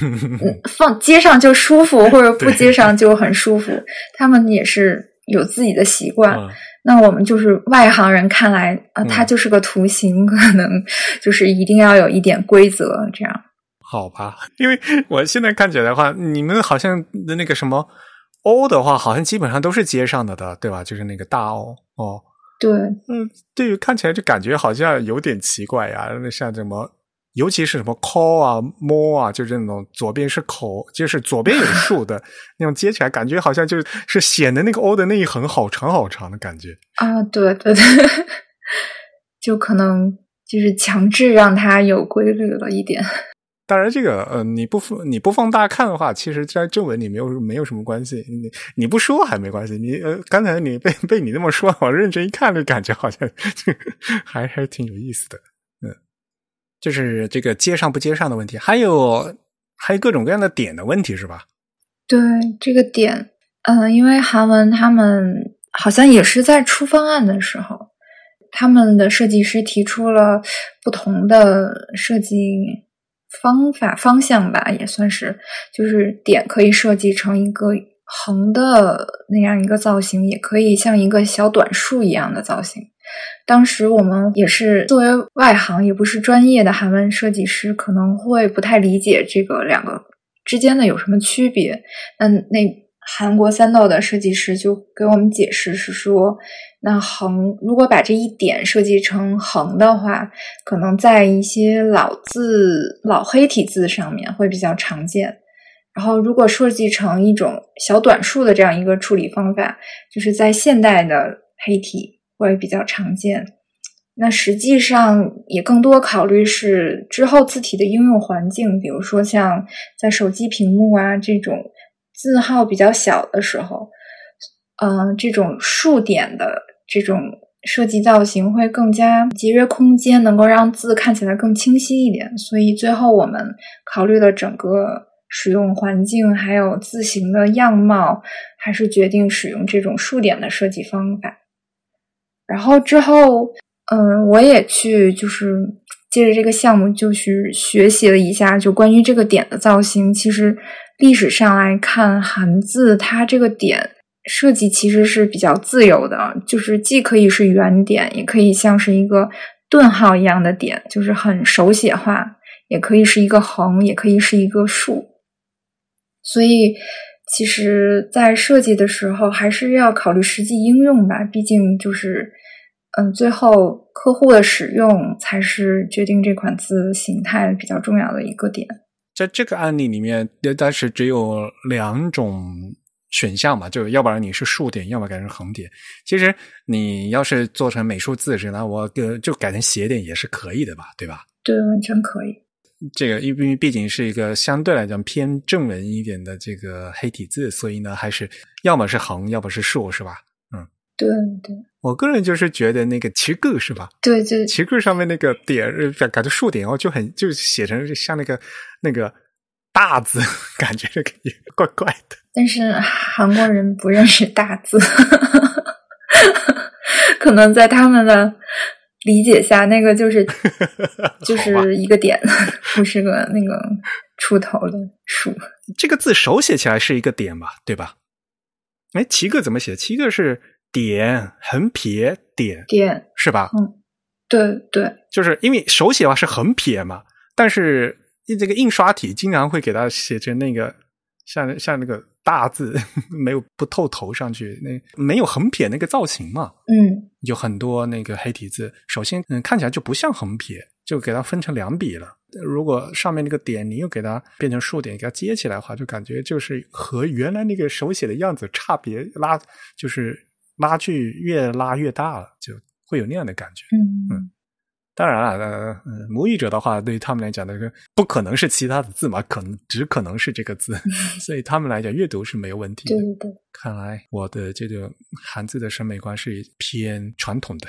放接上就舒服，或者不接上就很舒服，他们也是有自己的习惯。那我们就是外行人看来啊，它就是个图形，可能就是一定要有一点规则，这样。好吧，因为我现在看起来的话，你们好像的那个什么 O 的话，好像基本上都是接上的的，对吧？就是那个大 O 哦。对，嗯，对于看起来就感觉好像有点奇怪呀，那像什么。尤其是什么 call 啊、摸啊，就是那种左边是口，就是左边有竖的 那种接起来，感觉好像就是是显得那个 o 的那一横好长好长的感觉啊！对对对，就可能就是强制让它有规律了一点。当然，这个呃，你不你不放大看的话，其实在正文里没有没有什么关系。你你不说还没关系。你呃，刚才你被被你那么说，我认真一看，就感觉好像 还还挺有意思的。就是这个接上不接上的问题，还有还有各种各样的点的问题，是吧？对这个点，嗯，因为韩文他们好像也是在出方案的时候，他们的设计师提出了不同的设计方法方向吧，也算是，就是点可以设计成一个横的那样一个造型，也可以像一个小短竖一样的造型。当时我们也是作为外行，也不是专业的韩文设计师，可能会不太理解这个两个之间的有什么区别。那那韩国三道的设计师就给我们解释是说，那横如果把这一点设计成横的话，可能在一些老字、老黑体字上面会比较常见。然后如果设计成一种小短竖的这样一个处理方法，就是在现代的黑体。会比较常见，那实际上也更多考虑是之后字体的应用环境，比如说像在手机屏幕啊这种字号比较小的时候，嗯，这种竖点的这种设计造型会更加节约空间，能够让字看起来更清晰一点。所以最后我们考虑了整个使用环境，还有字形的样貌，还是决定使用这种竖点的设计方法。然后之后，嗯，我也去，就是借着这个项目，就去学习了一下，就关于这个点的造型。其实历史上来看，韩字它这个点设计其实是比较自由的，就是既可以是圆点，也可以像是一个顿号一样的点，就是很手写化；也可以是一个横，也可以是一个竖。所以。其实，在设计的时候，还是要考虑实际应用吧。毕竟，就是嗯，最后客户的使用才是决定这款字形态比较重要的一个点。在这个案例里面，当时只有两种选项嘛，就要不然你是竖点，要么改成横点。其实你要是做成美术字，那我就改成斜点也是可以的吧？对吧？对，完全可以。这个因为毕竟是一个相对来讲偏正文一点的这个黑体字，所以呢，还是要么是横，要么是竖，是吧？嗯，对对我个人就是觉得那个旗个是吧？对，对旗个上面那个点，呃感觉竖点哦，就很就写成像那个那个大字，感觉这个也怪怪的。但是韩国人不认识大字，可能在他们的理解下，那个就是 就是一个点，不是个那个出头的数。这个字手写起来是一个点吧，对吧？哎，旗个怎么写？旗个是点横撇点点，是吧？嗯对对，就是因为手写的话是横撇嘛，但是这个印刷体经常会给它写成那个像像那个大字 没有不透头上去，那没有横撇那个造型嘛，嗯有很多那个黑体字，首先嗯看起来就不像横撇，就给它分成两笔了。如果上面那个点你又给它变成竖点，给它接起来的话，就感觉就是和原来那个手写的样子差别拉，就是拉距越拉越大了，就会有那样的感觉。嗯。当然了，呃，呃母语者的话，对于他们来讲，那个不可能是其他的字嘛，可能只可能是这个字，所以他们来讲阅读是没有问题的。对。对对，看来我的这个汉字的审美观是偏传统的，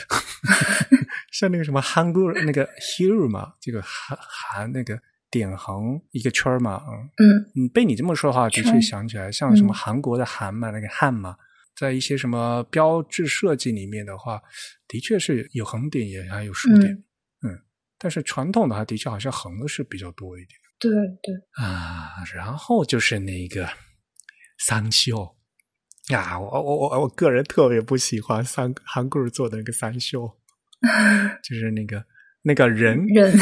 像那个什么韩国那个 hero 嘛，这个韩韩那个点横一个圈儿嘛，嗯。嗯。嗯，被你这么说的话，的确想起来，像什么嗯韩国的韩嘛，那个汉嘛，在一些什么标志设计里面的话，的确是有横点也还有竖点，嗯。但是传统的话，的确好像横的是比较多一点。对对，啊，然后就是那个三秀。呀，我我我我个人特别不喜欢三韩国人做的那个三秀，就是那个那个人人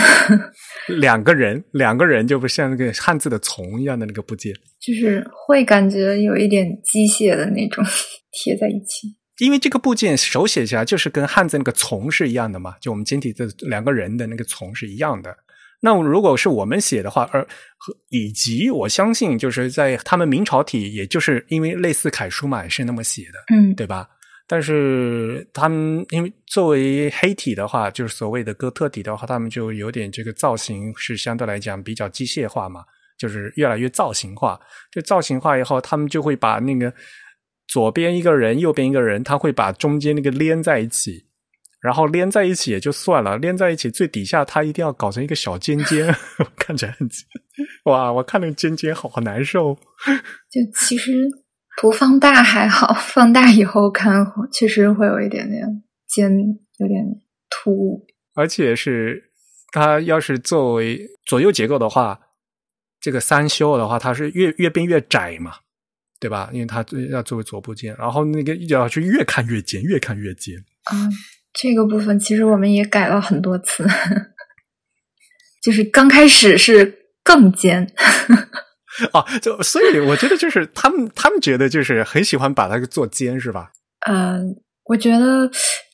两个人两个人就不像那个汉字的从一样的那个部件，就是会感觉有一点机械的那种 贴在一起。因为这个部件手写起来就是跟汉字那个从是一样的嘛，就我们简体字两个人的那个从是一样的。那如果是我们写的话，而和以及我相信就是在他们明朝体，也就是因为类似楷书嘛，也是那么写的，嗯对吧？但是他们因为作为黑体的话，就是所谓的哥特体的话，他们就有点这个造型是相对来讲比较机械化嘛，就是越来越造型化。就造型化以后，他们就会把那个左边一个人，右边一个人，他会把中间那个连在一起，然后连在一起也就算了，连在一起最底下他一定要搞成一个小尖尖，看起来很哇！我看那个尖尖好难受。就其实不放大还好，放大以后看确实会有一点点尖，有点突兀。而且是它要是作为左右结构的话，这个三修的话，它是越越变越窄嘛，对吧？因为它要作为左部件，然后那个要是越看越尖，越看越尖。啊，这个部分其实我们也改了很多次，就是刚开始是更尖，啊，就所以我觉得就是他们他们觉得就是很喜欢把它做尖，是吧？嗯，我觉得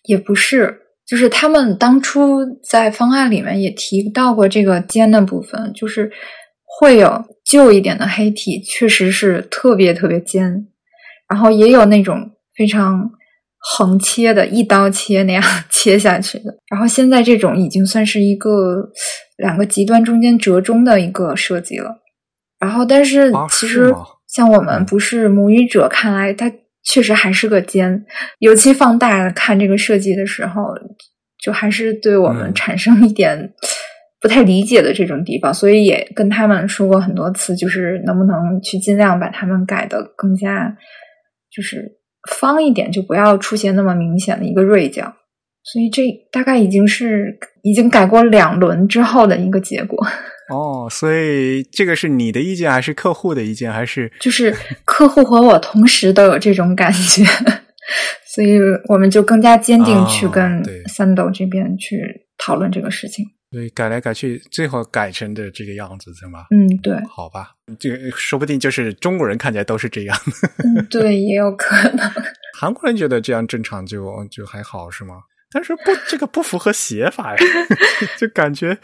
也不是，就是他们当初在方案里面也提到过这个尖的部分，就是会有旧一点的黑体，确实是特别特别尖，然后也有那种非常横切的，一刀切那样 切下去的。然后现在这种已经算是一个两个极端中间折中的一个设计了。然后，但是啊其实像我们不是母语者，看来它确实还是个尖，尤其放大看这个设计的时候，就还是对我们嗯。产生一点不太理解的这种地方，所以也跟他们说过很多次，就是能不能去尽量把他们改的更加就是方一点，就不要出现那么明显的一个锐角。所以这大概已经是已经改过两轮之后的一个结果，哦，所以这个是你的意见还是客户的意见，还是就是客户和我同时都有这种感觉，所以我们就更加坚定去哦跟三斗这边去讨论这个事情。所以改来改去，最后改成的这个样子，是吗？嗯，对，好吧，这个说不定就是中国人看起来都是这样，嗯，对，也有可能。韩国人觉得这样正常就就还好是吗？但是不，这个不符合写法呀，就感觉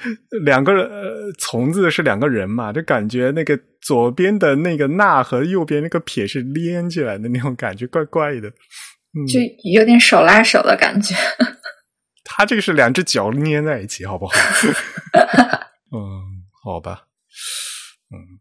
两个呃从字是两个人嘛，就感觉那个左边的那个捺和右边那个撇是连起来的那种感觉，怪怪的。嗯，就有点手拉手的感觉。他这个是两只脚粘在一起，好不好？嗯，好吧，嗯。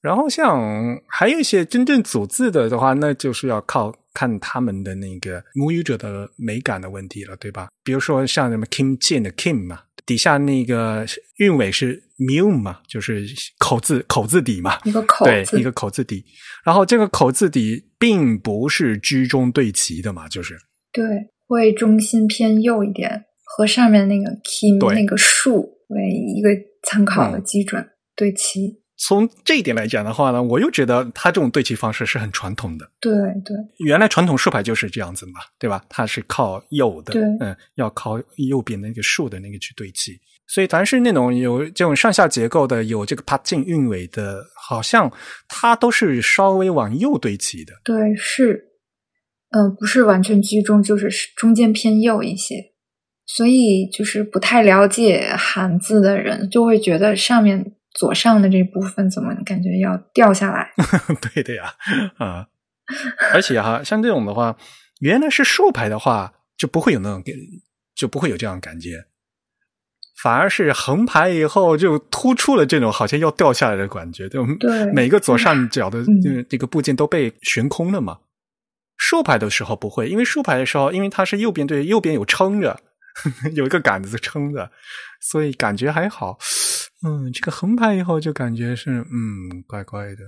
然后像还有一些真正组字的的话，那就是要靠看他们的那个母语者的美感的问题了，对吧？比如说像什么 Kim Jin 的 Kim 嘛，底下那个韵尾是 mu 嘛，就是口字口字底嘛，一个口对，字一个口字底。然后这个口字底并不是居中对齐的嘛，就是对，会中心偏右一点，和上面那个 kim 那个竖为一个参考的嗯基准、对齐。从这一点来讲的话呢，我又觉得他这种对齐方式是很传统的。对对原来传统竖排就是这样子嘛，对吧？它是靠右的，对嗯，要靠右边的那个竖的那个去对齐。所以凡是那种有这种上下结构的，有这个帕进韵尾的，好像它都是稍微往右对齐的。对，是，嗯、不是完全居中，就是中间偏右一些。所以就是不太了解汉字的人，就会觉得上面左上的这部分怎么感觉要掉下来？对的呀，啊，而且哈，像这种的话，原来是竖排的话，就不会有那种，就不会有这样的感觉，反而是横排以后就突出了这种好像要掉下来的感觉，就对每个左上角的这个部件都被悬空了嘛。竖排的时候不会，因为竖排的时候，因为它是右边对右边有撑着，有一个杆子撑着，所以感觉还好。嗯，这个横排以后就感觉是嗯怪怪的。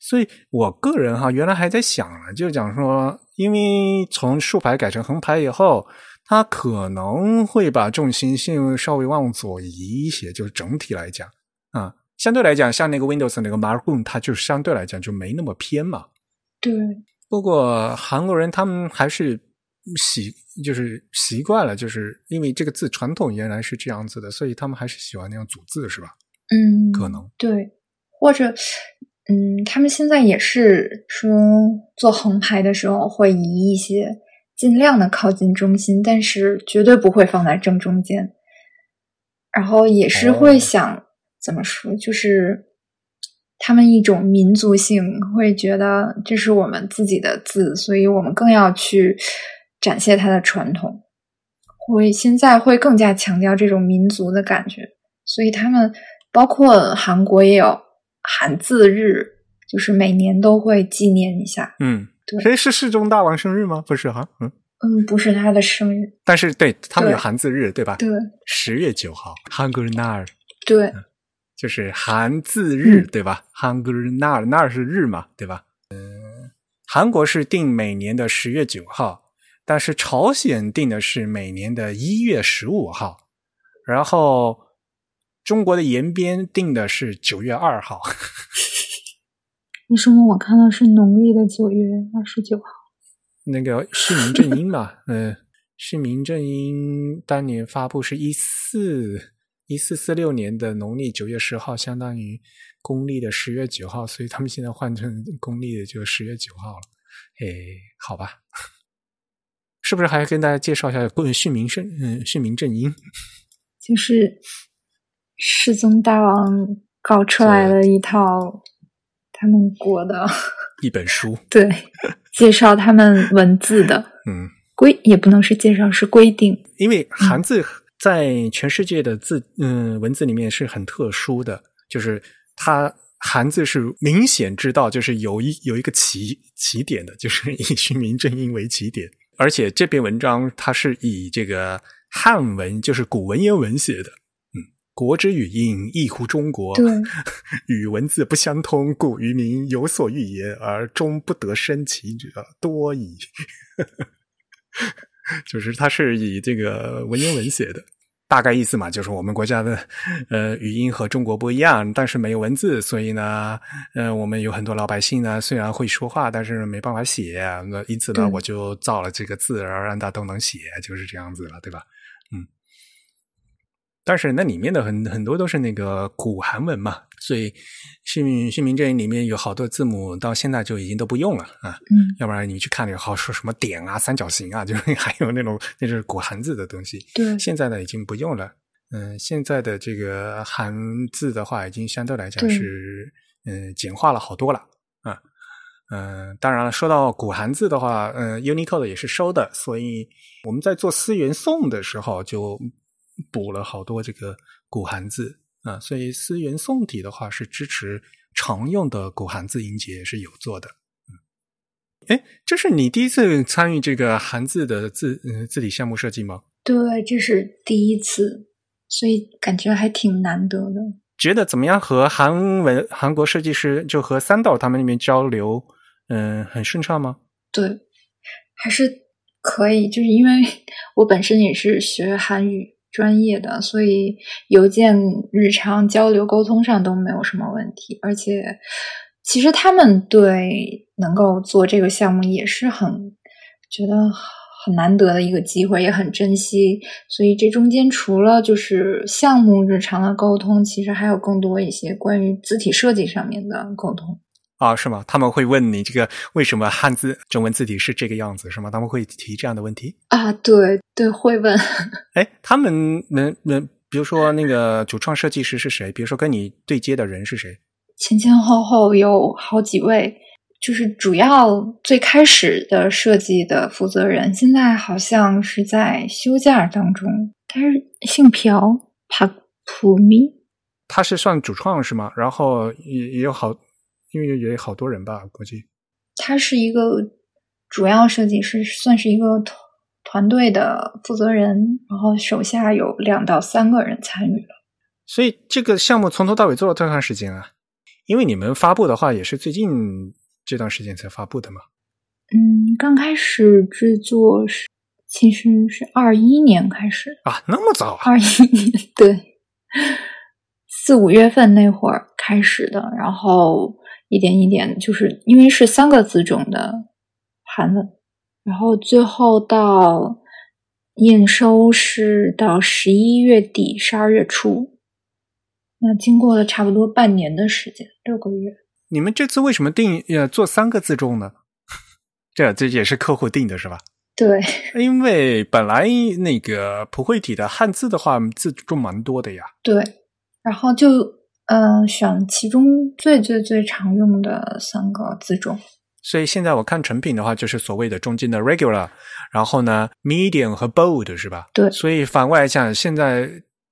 所以我个人哈，原来还在想了，就讲说，因为从竖排改成横排以后，它可能会把重心性稍微往左移一些，就是整体来讲啊，相对来讲，像那个 Windows 那个 Markdown，它就相对来讲就没那么偏嘛。对不过韩国人他们还是习就是习惯了，就是因为这个字传统原来是这样子的，所以他们还是喜欢那样组字，是吧？嗯，可能对，或者嗯，他们现在也是说做横排的时候会移一些，尽量的靠近中心，但是绝对不会放在正中间。然后也是会哦想、怎么说，就是他们一种民族性，会觉得这是我们自己的字，所以我们更要去展现它的传统。会现在会更加强调这种民族的感觉，所以他们包括韩国也有韩字日，就是每年都会纪念一下。嗯，对谁是世宗大王生日吗？不是哈，嗯，嗯，不是他的生日，但是对他们有韩字日，对吧？对十月九号，Hangul Nar 对就是韩字日，嗯对吧？Hangul Nar Nar 是日嘛，对吧？嗯，韩国是定每年的十月九号，但是朝鲜定的是每年的一月十五号，然后中国的延边定的是九月二号。为什么我看到是农历的九月二十九号？那个市民正音嘛，嗯、市民正音当年发布是一四一四四六年的农历九月十号，相当于公历的十月九号，所以他们现在换成公历的就十月九号了。哎，好吧，是不是还要跟大家介绍一下过市民正嗯训民正音？就是世宗大王搞出来的一套他们国的一本书，对介绍他们文字的 嗯，规，也不能是介绍，是规定。因为韩字在全世界的字嗯文字里面是很特殊的，就是它韩字是明显知道，就是有一有一个起起点的，就是以虚名正音为起点，而且这篇文章它是以这个汉文，就是古文言文写的。嗯，国之语音异乎中国，对 与文字不相通，故于民有所欲言，而终不得生其者多矣。就是他是以这个文言文写的，大概意思嘛，就是我们国家的 呃语音和中国不一样，但是没有文字，所以呢，呃，我们有很多老百姓呢，虽然会说话，但是没办法写，那因此呢，我就造了这个字，然后让大家都能写，就是这样子了，对吧？嗯。但是那里面的很很多都是那个古韩文嘛，所以姓名姓名阵里面有好多字母到现在就已经都不用了啊。嗯，要不然你去看那个好说什么点啊、三角形啊，就是还有那种那是古韩字的东西。对现在呢已经不用了。嗯，现在的这个韩字的话，已经相对来讲是嗯简化了好多了啊。嗯，当然了，说到古韩字的话，嗯，Unicode 也是收的，所以我们在做思源颂的时候就补了好多这个古韩字啊，所以思源宋体的话是支持常用的古汉字音节是有做的。嗯，哎，这是你第一次参与这个汉字的字嗯字体项目设计吗？对，这是第一次，所以感觉还挺难得的。觉得怎么样？和韩文韩国设计师就和三岛他们那边交流，嗯，很顺畅吗？对，还是可以。就是因为 我本身也是学韩语专业的，所以邮件日常交流沟通上都没有什么问题。而且，其实他们对能够做这个项目也是很觉得。很难得的一个机会，也很珍惜。所以这中间除了就是项目日常的沟通，其实还有更多一些关于字体设计上面的沟通啊？是吗？他们会问你这个为什么汉字中文字体是这个样子？是吗？他们会提这样的问题啊？对对，会问。哎，他们能能，比如说那个主创设计师是谁？比如说跟你对接的人是谁？前前后后有好几位。就是主要最开始的设计的负责人，现在好像是在休假当中。他是姓朴，帕普米。他是算主创是吗？然后也也有好，因为也有好多人吧，估计。他是一个主要设计师，算是一个团团队的负责人，然后手下有两到三个人参与了。所以这个项目从头到尾做了多长时间啊？因为你们发布的话也是最近。这段时间才发布的嘛？嗯，刚开始制作是其实是二一年开始啊，那么早啊！二一年对，四五月份那会儿开始的，然后一点一点，就是因为是三个字种的韩文，然后最后到验收是到十一月底、十二月初，那经过了差不多半年的时间，六个月。你们这次为什么定呃做三个字重呢？这这也是客户定的是吧？对，因为本来那个普惠体的汉字的话字重蛮多的呀。对，然后就嗯选其中最最最常用的三个字重。所以现在我看成品的话，就是所谓的中间的 regular，然后呢 medium 和 bold 是吧？对。所以反过来讲，现在。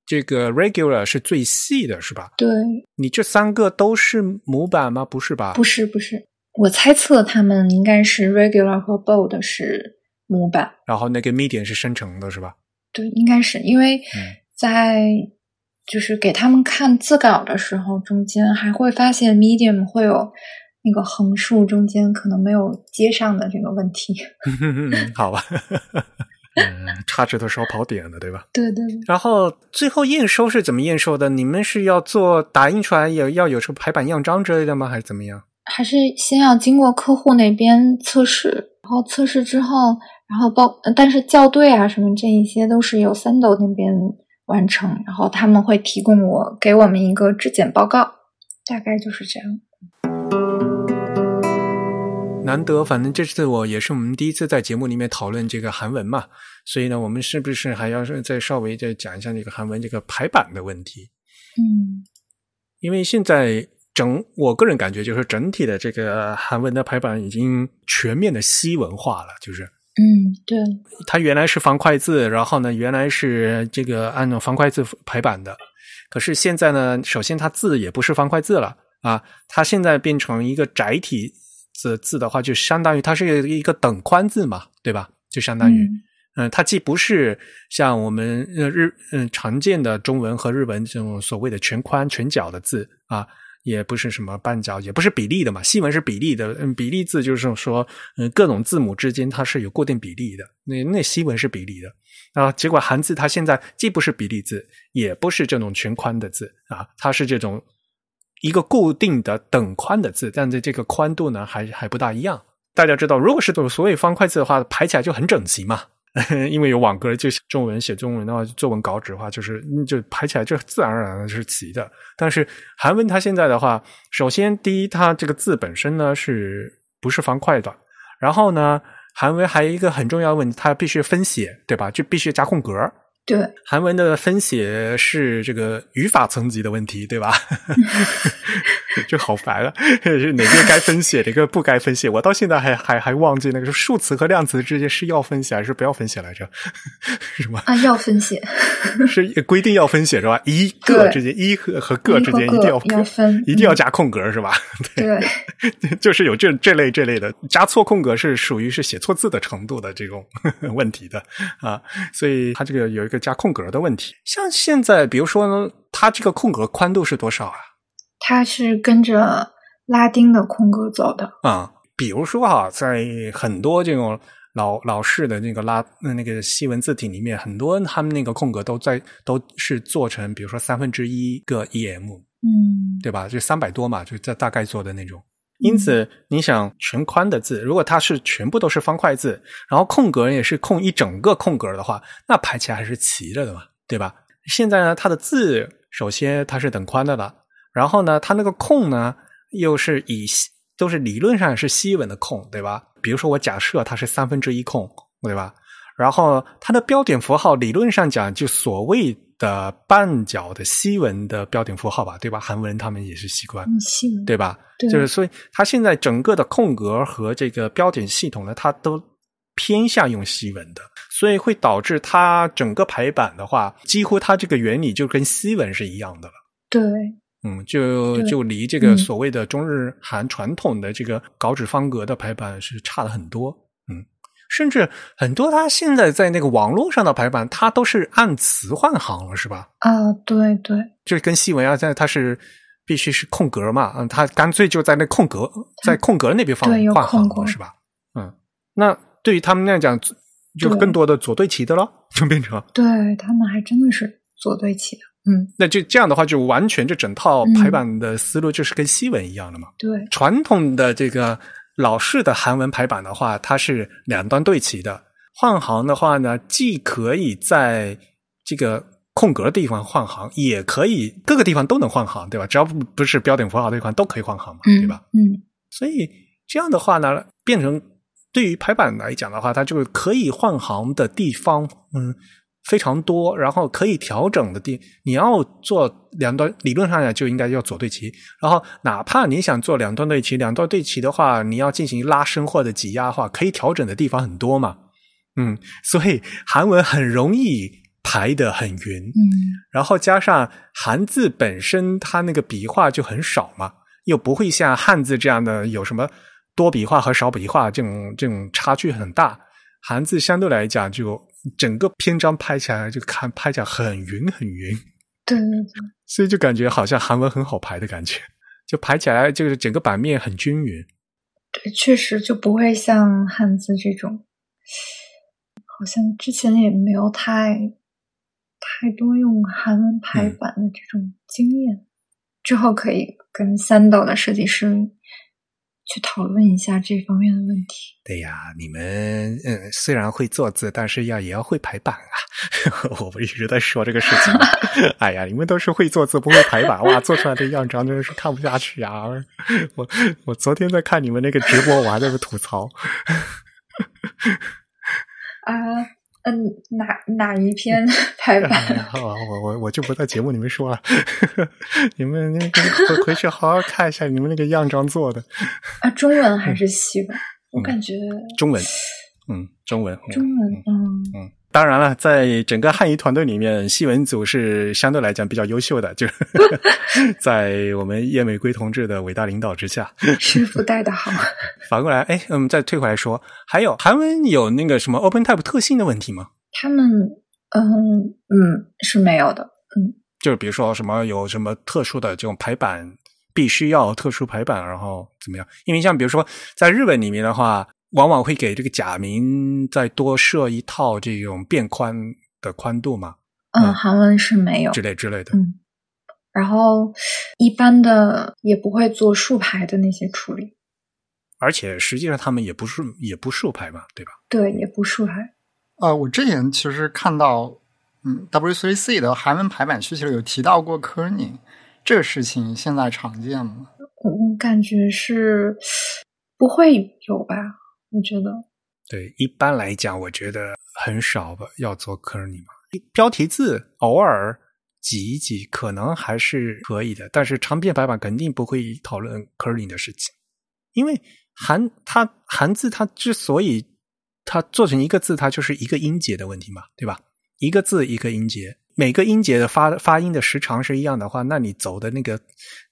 这个 regular 是最细的，是吧？对，你这三个都是模板吗？不是吧？不是，不是。我猜测他们应该是 regular 和 bold 是模板，然后那个 medium 是生成的，是吧？对，应该是因为在就是给他们看字稿的时候，中间还会发现 medium 会有那个横竖中间可能没有接上的这个问题。好吧。嗯，差值的时候跑点了，对吧？对对。然后最后验收是怎么验收的？你们是要做打印出来，也要有什么排版样章之类的吗？还是怎么样？还是先要经过客户那边测试，然后测试之后，然后包，但是校对啊什么这一些都是由三斗那边完成，然后他们会提供我给我们一个质检报告，大概就是这样。难得，反正这次我也是我们第一次在节目里面讨论这个韩文嘛，所以呢，我们是不是还要再稍微再讲一下这个韩文这个排版的问题？嗯，因为现在整我个人感觉就是整体的这个韩文的排版已经全面的西文化了，就是嗯，对，它原来是方块字，然后呢，原来是这个按照方块字排版的，可是现在呢，首先它字也不是方块字了啊，它现在变成一个窄体。字字的话，就相当于它是一个等宽字嘛，对吧？就相当于，嗯，它既不是像我们日嗯常见的中文和日文这种所谓的全宽全角的字啊，也不是什么半角，也不是比例的嘛。西文是比例的，嗯，比例字就是说，嗯，各种字母之间它是有固定比例的。那那西文是比例的啊，结果汉字它现在既不是比例字，也不是这种全宽的字啊，它是这种。一个固定的等宽的字，但是这个宽度呢还还不大一样。大家知道，如果是所谓方块字的话，排起来就很整齐嘛，因为有网格。就中文写中文的话，作文稿纸的话，就是就排起来就自然而然的就是齐的。但是韩文它现在的话，首先第一，它这个字本身呢是不是方块的？然后呢，韩文还有一个很重要的问题，它必须分写，对吧？就必须加空格。对，韩文的分写是这个语法层级的问题，对吧？就好烦啊！是哪个该分写，哪个不该分写？我到现在还还还忘记那个数词和量词之间是要分写还是不要分写来着？什么啊？要分写是规定要分写是吧？一个之间一和和个之间一定要要分，一定要加空格是吧？对，就是有这这类这类的加错空格是属于是写错字的程度的这种问题的啊，所以它这个有一个加空格的问题。像现在比如说呢，它这个空格宽度是多少啊？它是跟着拉丁的空格走的啊，比如说哈，在很多这种老老式的那个拉那个西文字体里面，很多他们那个空格都在都是做成，比如说三分之一个 em，嗯，对吧？就三百多嘛，就在大概做的那种。因此，你想全宽的字，如果它是全部都是方块字，然后空格也是空一整个空格的话，那排起来还是齐着的嘛，对吧？现在呢，它的字首先它是等宽的了。然后呢，它那个空呢，又是以都是理论上是西文的空，对吧？比如说我假设它是三分之一空，对吧？然后它的标点符号理论上讲就所谓的半角的西文的标点符号吧，对吧？韩文他们也是习惯对吧？对，就是所以它现在整个的空格和这个标点系统呢，它都偏向用西文的，所以会导致它整个排版的话，几乎它这个原理就跟西文是一样的了。对。嗯，就就离这个所谓的中日韩传统的这个稿纸方格的排版是差了很多。嗯，甚至很多他现在在那个网络上的排版，它都是按词换行了，是吧？啊，对对，就是跟西文啊，在它是必须是空格嘛，嗯，它干脆就在那空格在空格那边放换行了，是吧？嗯，那对于他们那样讲，就更多的左对齐的了，就变成对他们还真的是左对齐的。嗯，那就这样的话，就完全这整套排版的思路就是跟西文一样的嘛。对，传统的这个老式的韩文排版的话，它是两端对齐的。换行的话呢，既可以在这个空格的地方换行，也可以各个地方都能换行，对吧？只要不不是标点符号的地方都可以换行嘛，对吧？嗯，所以这样的话呢，变成对于排版来讲的话，它就可以换行的地方，嗯。非常多，然后可以调整的地，你要做两端，理论上讲就应该要左对齐。然后，哪怕你想做两端对齐，两端对齐的话，你要进行拉伸或者挤压的话，可以调整的地方很多嘛。嗯，所以韩文很容易排的很匀。嗯，然后加上韩字本身它那个笔画就很少嘛，又不会像汉字这样的有什么多笔画和少笔画这种这种差距很大。韩字相对来讲就。整个篇章拍起来就看拍起来很匀很匀，对对对，所以就感觉好像韩文很好排的感觉，就排起来就是整个版面很均匀。对，确实就不会像汉字这种，好像之前也没有太太多用韩文排版的这种经验，之后可以跟三岛的设计师。去讨论一下这方面的问题。对呀，你们嗯，虽然会做字，但是要也要会排版啊。我不一直在说这个事情。哎呀，你们都是会做字不会排版，哇，做出来的样张真的是看不下去啊！我我昨天在看你们那个直播，我还在那吐槽。啊。嗯，哪哪一篇 排版？我我我就不在节目里面说了。你们那个回回去好好看一下你们那个样章做的。啊，中文还是西文？我感觉中文。嗯，中文。中文。嗯嗯。当然了，在整个汉仪团队里面，西文组是相对来讲比较优秀的，就 在我们叶玫瑰同志的伟大领导之下，师傅带的好。反过来，哎，我嗯，再退回来说，还有韩文有那个什么 OpenType 特性的问题吗？他们，嗯嗯，是没有的，嗯，就是比如说什么有什么特殊的这种排版，必须要特殊排版，然后怎么样？因为像比如说在日本里面的话。往往会给这个假名再多设一套这种变宽的宽度嘛？嗯，韩文是没有之类之类的。嗯，然后一般的也不会做竖排的那些处理。而且实际上他们也不是也不竖排嘛，对吧？对，也不竖排。呃，我之前其实看到，嗯，W3C 的韩文排版需求有提到过 kerning 这个事情，现在常见吗？我感觉是不会有吧。我觉得，对，一般来讲，我觉得很少吧，要做 kernel 嘛。标题字偶尔挤一挤，可能还是可以的。但是长篇白板肯定不会讨论 kernel 的事情，因为韩它韩字它之所以它做成一个字，它就是一个音节的问题嘛，对吧？一个字一个音节，每个音节的发发音的时长是一样的话，那你走的那个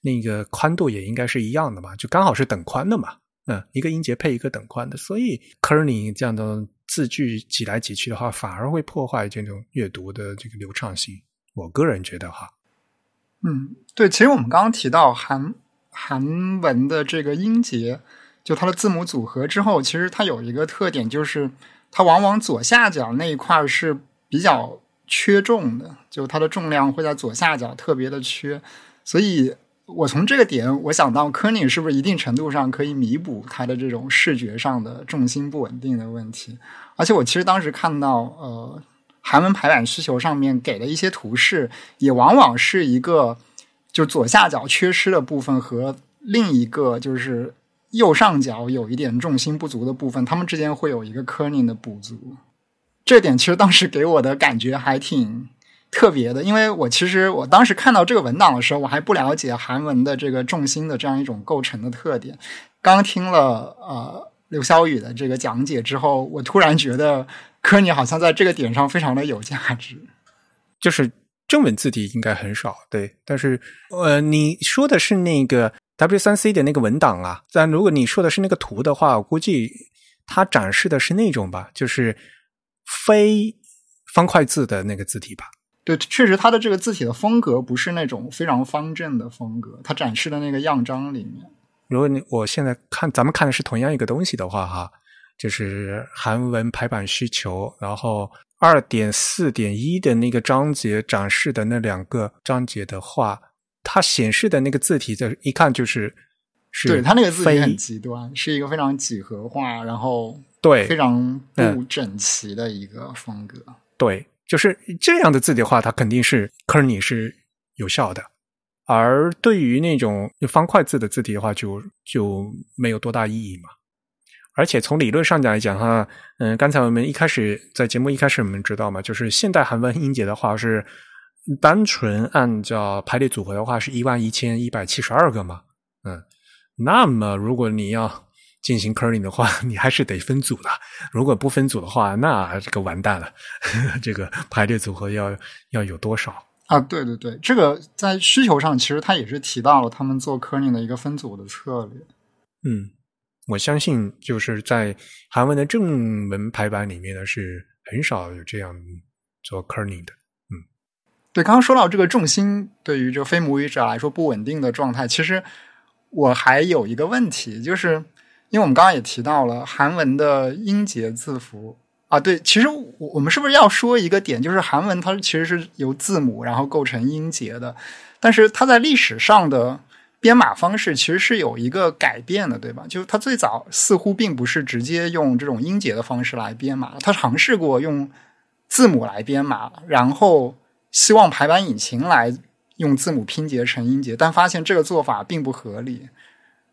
那个宽度也应该是一样的嘛，就刚好是等宽的嘛。嗯，一个音节配一个等宽的，所以 kerning 这样的字句挤来挤去的话，反而会破坏这种阅读的这个流畅性。我个人觉得哈，嗯，对，其实我们刚刚提到韩韩文的这个音节，就它的字母组合之后，其实它有一个特点，就是它往往左下角那一块是比较缺重的，就它的重量会在左下角特别的缺，所以。我从这个点，我想到科宁是不是一定程度上可以弥补它的这种视觉上的重心不稳定的问题？而且我其实当时看到，呃，韩文排版需求上面给的一些图示，也往往是一个就左下角缺失的部分和另一个就是右上角有一点重心不足的部分，它们之间会有一个科宁的补足。这点其实当时给我的感觉还挺。特别的，因为我其实我当时看到这个文档的时候，我还不了解韩文的这个重心的这样一种构成的特点。刚听了呃刘潇雨的这个讲解之后，我突然觉得科尼好像在这个点上非常的有价值。就是正文字体应该很少，对，但是呃你说的是那个 W 三 C 的那个文档啊，但如果你说的是那个图的话，我估计它展示的是那种吧，就是非方块字的那个字体吧。对，确实，它的这个字体的风格不是那种非常方正的风格。它展示的那个样章里面，如果你我现在看，咱们看的是同样一个东西的话，哈，就是韩文排版需求，然后二点四点一的那个章节展示的那两个章节的话，它显示的那个字体，的一看就是是，对，它那个字体很极端，是一个非常几何化，然后对非常不整齐的一个风格，对。就是这样的字体的话，它肯定是 kerning 是有效的，而对于那种方块字的字体的话，就就没有多大意义嘛。而且从理论上讲来讲哈，嗯，刚才我们一开始在节目一开始我们知道嘛，就是现代韩文音节的话是单纯按照排列组合的话是一万一千一百七十二个嘛，嗯，那么如果你要。进行 kerning 的话，你还是得分组的。如果不分组的话，那这个完蛋了。这个排列组合要要有多少啊？对对对，这个在需求上其实他也是提到了他们做 kerning 的一个分组的策略。嗯，我相信就是在韩文的正文排版里面呢，是很少有这样做 kerning 的。嗯，对，刚刚说到这个重心对于这个非母语者来说不稳定的状态，其实我还有一个问题就是。因为我们刚刚也提到了韩文的音节字符啊，对，其实我我们是不是要说一个点，就是韩文它其实是由字母然后构成音节的，但是它在历史上的编码方式其实是有一个改变的，对吧？就是它最早似乎并不是直接用这种音节的方式来编码，它尝试过用字母来编码，然后希望排版引擎来用字母拼接成音节，但发现这个做法并不合理，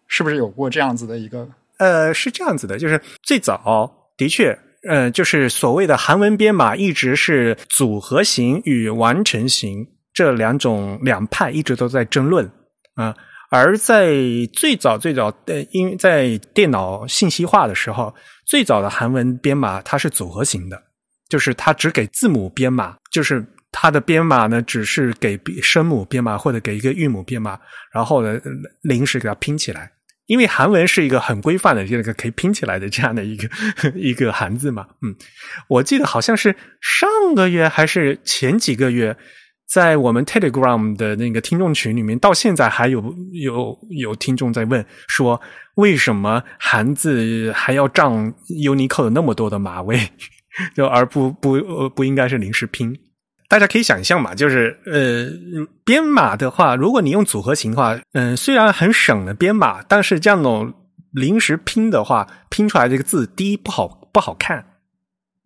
是不是有过这样子的一个？呃，是这样子的，就是最早的确，呃，就是所谓的韩文编码一直是组合型与完成型这两种两派一直都在争论啊。而在最早最早，呃，因为在电脑信息化的时候，最早的韩文编码它是组合型的，就是它只给字母编码，就是它的编码呢只是给声母编码或者给一个韵母编码，然后呢临时给它拼起来。因为韩文是一个很规范的这个可以拼起来的这样的一个 一个韩字嘛，嗯，我记得好像是上个月还是前几个月，在我们 Telegram 的那个听众群里面，到现在还有有有听众在问说，为什么韩字还要占 Unicode 那么多的码位，就而不不不应该是临时拼？大家可以想象嘛，就是呃，编码的话，如果你用组合型的话，嗯，虽然很省的编码，但是这样种临时拼的话，拼出来这个字，第一不好不好看，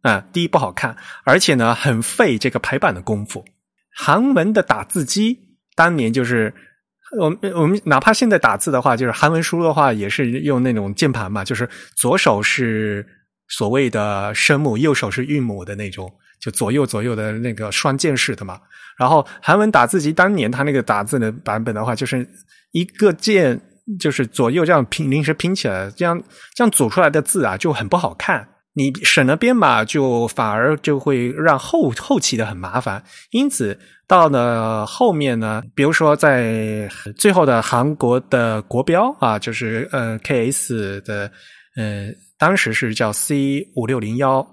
啊，第一不好看，而且呢，很费这个排版的功夫。韩文的打字机当年就是，我们我们哪怕现在打字的话，就是韩文输入的话，也是用那种键盘嘛，就是左手是所谓的声母，右手是韵母的那种。就左右左右的那个双键式的嘛。然后韩文打字机当年它那个打字的版本的话，就是一个键就是左右这样拼临时拼起来，这样这样组出来的字啊就很不好看。你省了编码，就反而就会让后后期的很麻烦。因此到了后面呢，比如说在最后的韩国的国标啊，就是呃 KS 的呃，当时是叫 C 五六零幺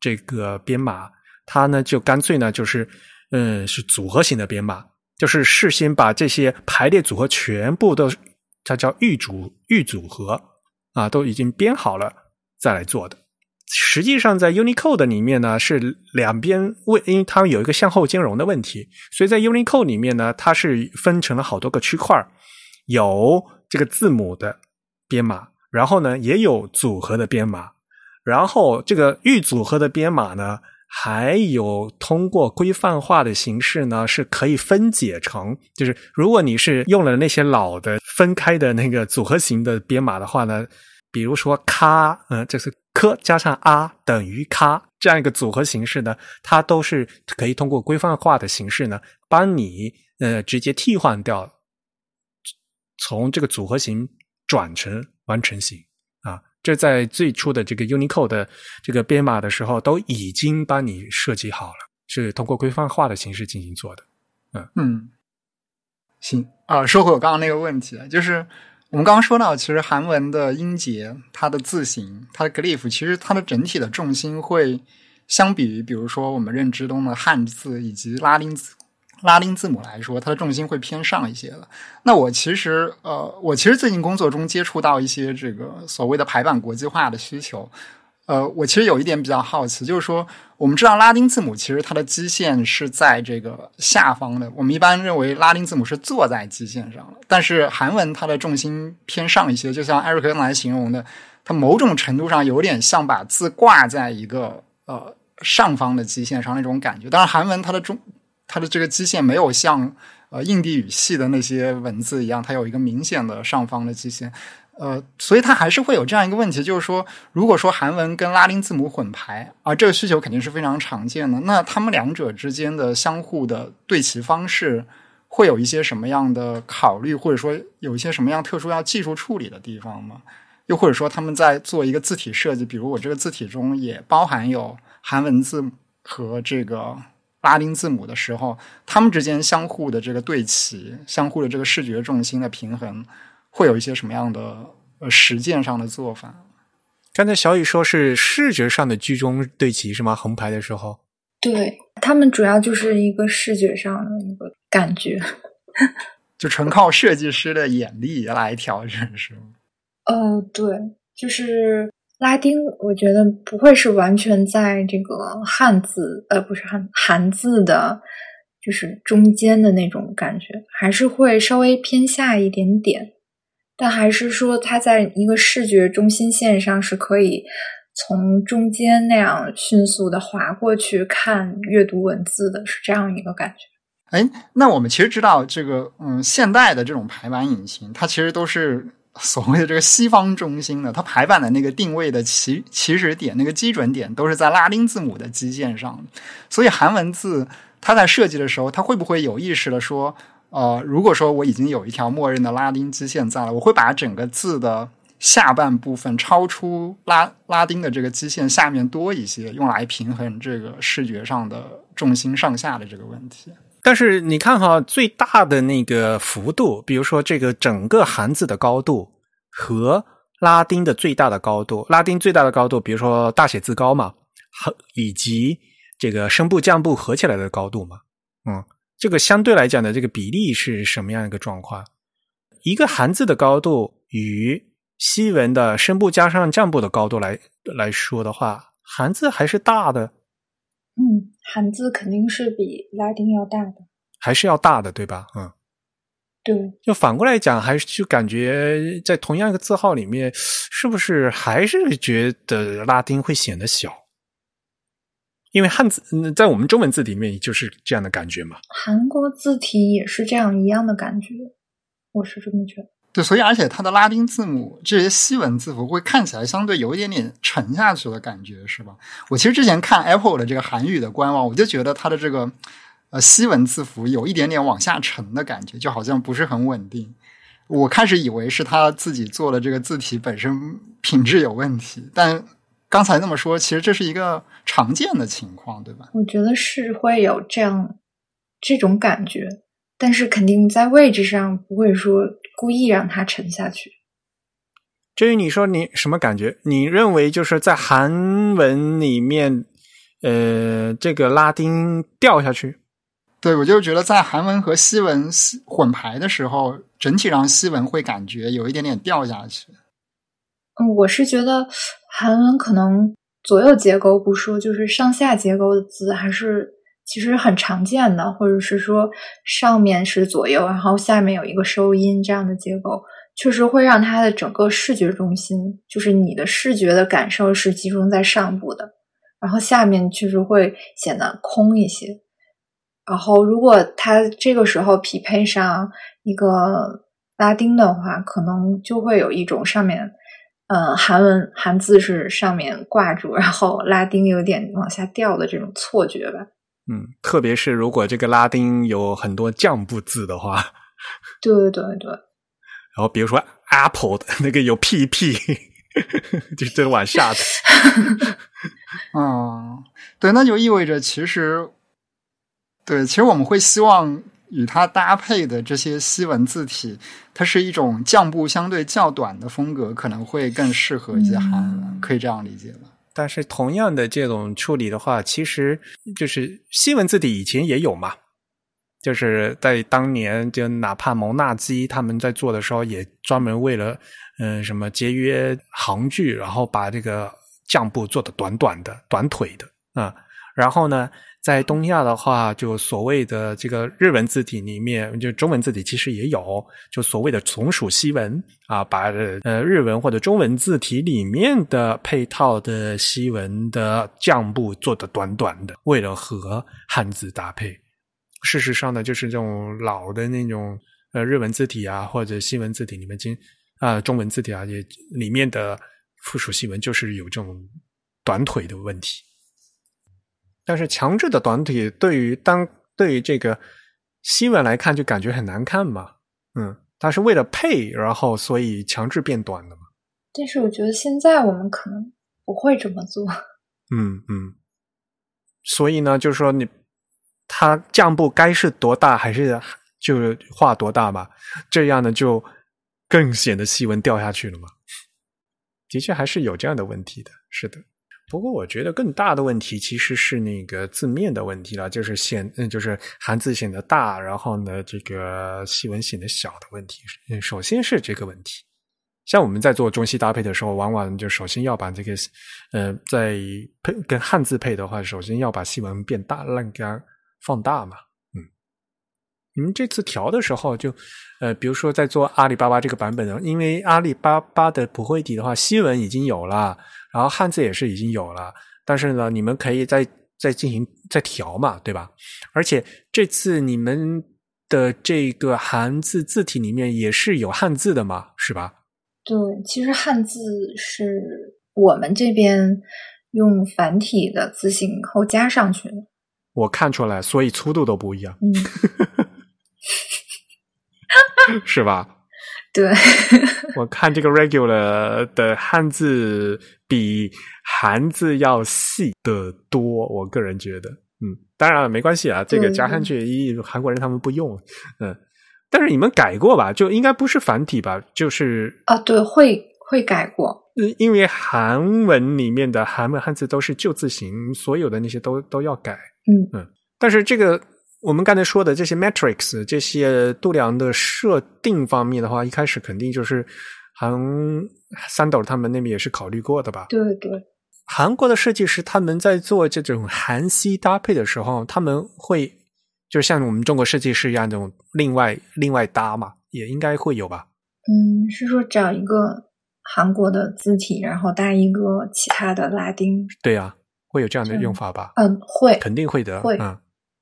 这个编码，它呢就干脆呢就是嗯是组合型的编码，就是事先把这些排列组合全部都它叫预组预组合啊，都已经编好了再来做的。实际上，在 Unicode 里面呢，是两边为，因为它有一个向后兼容的问题，所以在 Unicode 里面呢，它是分成了好多个区块有这个字母的编码，然后呢，也有组合的编码，然后这个预组合的编码呢，还有通过规范化的形式呢，是可以分解成，就是如果你是用了那些老的分开的那个组合型的编码的话呢，比如说咔，嗯，这是。科加上啊等于咔这样一个组合形式呢，它都是可以通过规范化的形式呢，帮你呃直接替换掉，从这个组合型转成完成型。这在最初的这个 Unicode 的这个编码的时候，都已经帮你设计好了，是通过规范化的形式进行做的。嗯嗯，行啊，说回我刚刚那个问题，就是。我们刚刚说到，其实韩文的音节、它的字形、它的 glyph，其实它的整体的重心会相比于，比如说我们认知中的汉字以及拉丁字、拉丁字母来说，它的重心会偏上一些的。那我其实，呃，我其实最近工作中接触到一些这个所谓的排版国际化的需求。呃，我其实有一点比较好奇，就是说，我们知道拉丁字母其实它的基线是在这个下方的，我们一般认为拉丁字母是坐在基线上的，但是韩文它的重心偏上一些，就像艾瑞克来形容的，它某种程度上有点像把字挂在一个呃上方的基线上那种感觉。当然，韩文它的中它的这个基线没有像呃印地语系的那些文字一样，它有一个明显的上方的基线。呃，所以它还是会有这样一个问题，就是说，如果说韩文跟拉丁字母混排，啊，这个需求肯定是非常常见的。那他们两者之间的相互的对齐方式，会有一些什么样的考虑，或者说有一些什么样特殊要技术处理的地方吗？又或者说他们在做一个字体设计，比如我这个字体中也包含有韩文字和这个拉丁字母的时候，他们之间相互的这个对齐，相互的这个视觉重心的平衡。会有一些什么样的呃实践上的做法？刚才小雨说是视觉上的居中 对齐是吗？横排的时候，对他们主要就是一个视觉上的一个感觉，就纯靠设计师的眼力来调整是吗？呃，对，就是拉丁，我觉得不会是完全在这个汉字呃，不是汉韩字的，就是中间的那种感觉，还是会稍微偏下一点点。但还是说，它在一个视觉中心线上是可以从中间那样迅速的划过去看阅读文字的，是这样一个感觉。哎，那我们其实知道，这个嗯，现代的这种排版引擎，它其实都是所谓的这个西方中心的，它排版的那个定位的起起始点、那个基准点都是在拉丁字母的基线上，所以韩文字它在设计的时候，它会不会有意识的说？呃，如果说我已经有一条默认的拉丁基线在了，我会把整个字的下半部分超出拉拉丁的这个基线下面多一些，用来平衡这个视觉上的重心上下的这个问题。但是你看哈，最大的那个幅度，比如说这个整个汉字的高度和拉丁的最大的高度，拉丁最大的高度，比如说大写字高嘛，和以及这个声部降部合起来的高度嘛，嗯。这个相对来讲的这个比例是什么样一个状况？一个韩字的高度与西文的声部加上降部的高度来来说的话，韩字还是大的。嗯，汉字肯定是比拉丁要大的，还是要大的，对吧？嗯，对。就反过来讲，还是就感觉在同样一个字号里面，是不是还是觉得拉丁会显得小？因为汉字在我们中文字里面就是这样的感觉嘛。韩国字体也是这样一样的感觉，我是这么觉得。对，所以而且它的拉丁字母这些西文字符会看起来相对有一点点沉下去的感觉，是吧？我其实之前看 Apple 的这个韩语的官网，我就觉得它的这个呃西文字符有一点点往下沉的感觉，就好像不是很稳定。我开始以为是他自己做的这个字体本身品质有问题，但刚才那么说，其实这是一个常见的情况，对吧？我觉得是会有这样这种感觉，但是肯定在位置上不会说故意让它沉下去。至于你说你什么感觉？你认为就是在韩文里面，呃，这个拉丁掉下去？对，我就觉得在韩文和西文混排的时候，整体上西文会感觉有一点点掉下去。嗯，我是觉得韩文可能左右结构不说，就是上下结构的字还是其实很常见的，或者是说上面是左右，然后下面有一个收音这样的结构，确实会让它的整个视觉中心，就是你的视觉的感受是集中在上部的，然后下面确实会显得空一些。然后，如果它这个时候匹配上一个拉丁的话，可能就会有一种上面，嗯，韩文韩字是上面挂住，然后拉丁有点往下掉的这种错觉吧。嗯，特别是如果这个拉丁有很多降部字的话，对对对。然后比如说 Apple 的那个有 PP，就真往下的。嗯，对，那就意味着其实。对，其实我们会希望与它搭配的这些西文字体，它是一种降部相对较短的风格，可能会更适合一些韩文，可以这样理解吧？但是同样的这种处理的话，其实就是西文字体以前也有嘛，就是在当年，就哪怕蒙纳基他们在做的时候，也专门为了嗯什么节约行距，然后把这个降部做的短短的、短腿的啊，然后呢。在东亚的话，就所谓的这个日文字体里面，就中文字体其实也有，就所谓的从属西文啊，把呃日文或者中文字体里面的配套的西文的降部做的短短的，为了和汉字搭配。事实上呢，就是这种老的那种呃日文字体啊，或者西文字体里面，经啊中文字体啊，也里面的附属西文就是有这种短腿的问题。但是强制的短体对于当对于这个西文来看就感觉很难看嘛，嗯，它是为了配，然后所以强制变短的嘛。但是我觉得现在我们可能不会这么做。嗯嗯，所以呢，就是说你它降部该是多大还是就画多大吧？这样呢就更显得西文掉下去了嘛。的确还是有这样的问题的，是的。不过，我觉得更大的问题其实是那个字面的问题了，就是显，嗯，就是汉字显得大，然后呢，这个细纹显得小的问题。嗯，首先是这个问题。像我们在做中西搭配的时候，往往就首先要把这个，嗯，在配跟汉字配的话，首先要把细纹变大，让它放大嘛。嗯，你们这次调的时候，就呃，比如说在做阿里巴巴这个版本的，因为阿里巴巴的普惠体的话，西文已经有了。然后汉字也是已经有了，但是呢，你们可以再再进行再调嘛，对吧？而且这次你们的这个汉字字体里面也是有汉字的嘛，是吧？对，其实汉字是我们这边用繁体的字形后加上去的。我看出来，所以粗度都不一样，嗯，是吧？对，我看这个 regular 的汉字比韩字要细得多，我个人觉得，嗯，当然了，没关系啊，这个加上去，一韩国人他们不用，嗯，但是你们改过吧？就应该不是繁体吧？就是啊，对，会会改过，因为韩文里面的韩文汉字都是旧字形，所有的那些都都要改，嗯嗯，但是这个。我们刚才说的这些 metrics 这些度量的设定方面的话，一开始肯定就是韩三斗他们那边也是考虑过的吧？对对，韩国的设计师他们在做这种韩西搭配的时候，他们会就像我们中国设计师一样，这种另外另外搭嘛，也应该会有吧？嗯，是说找一个韩国的字体，然后搭一个其他的拉丁？对呀，会有这样的用法吧？嗯，会，肯定会的，会嗯。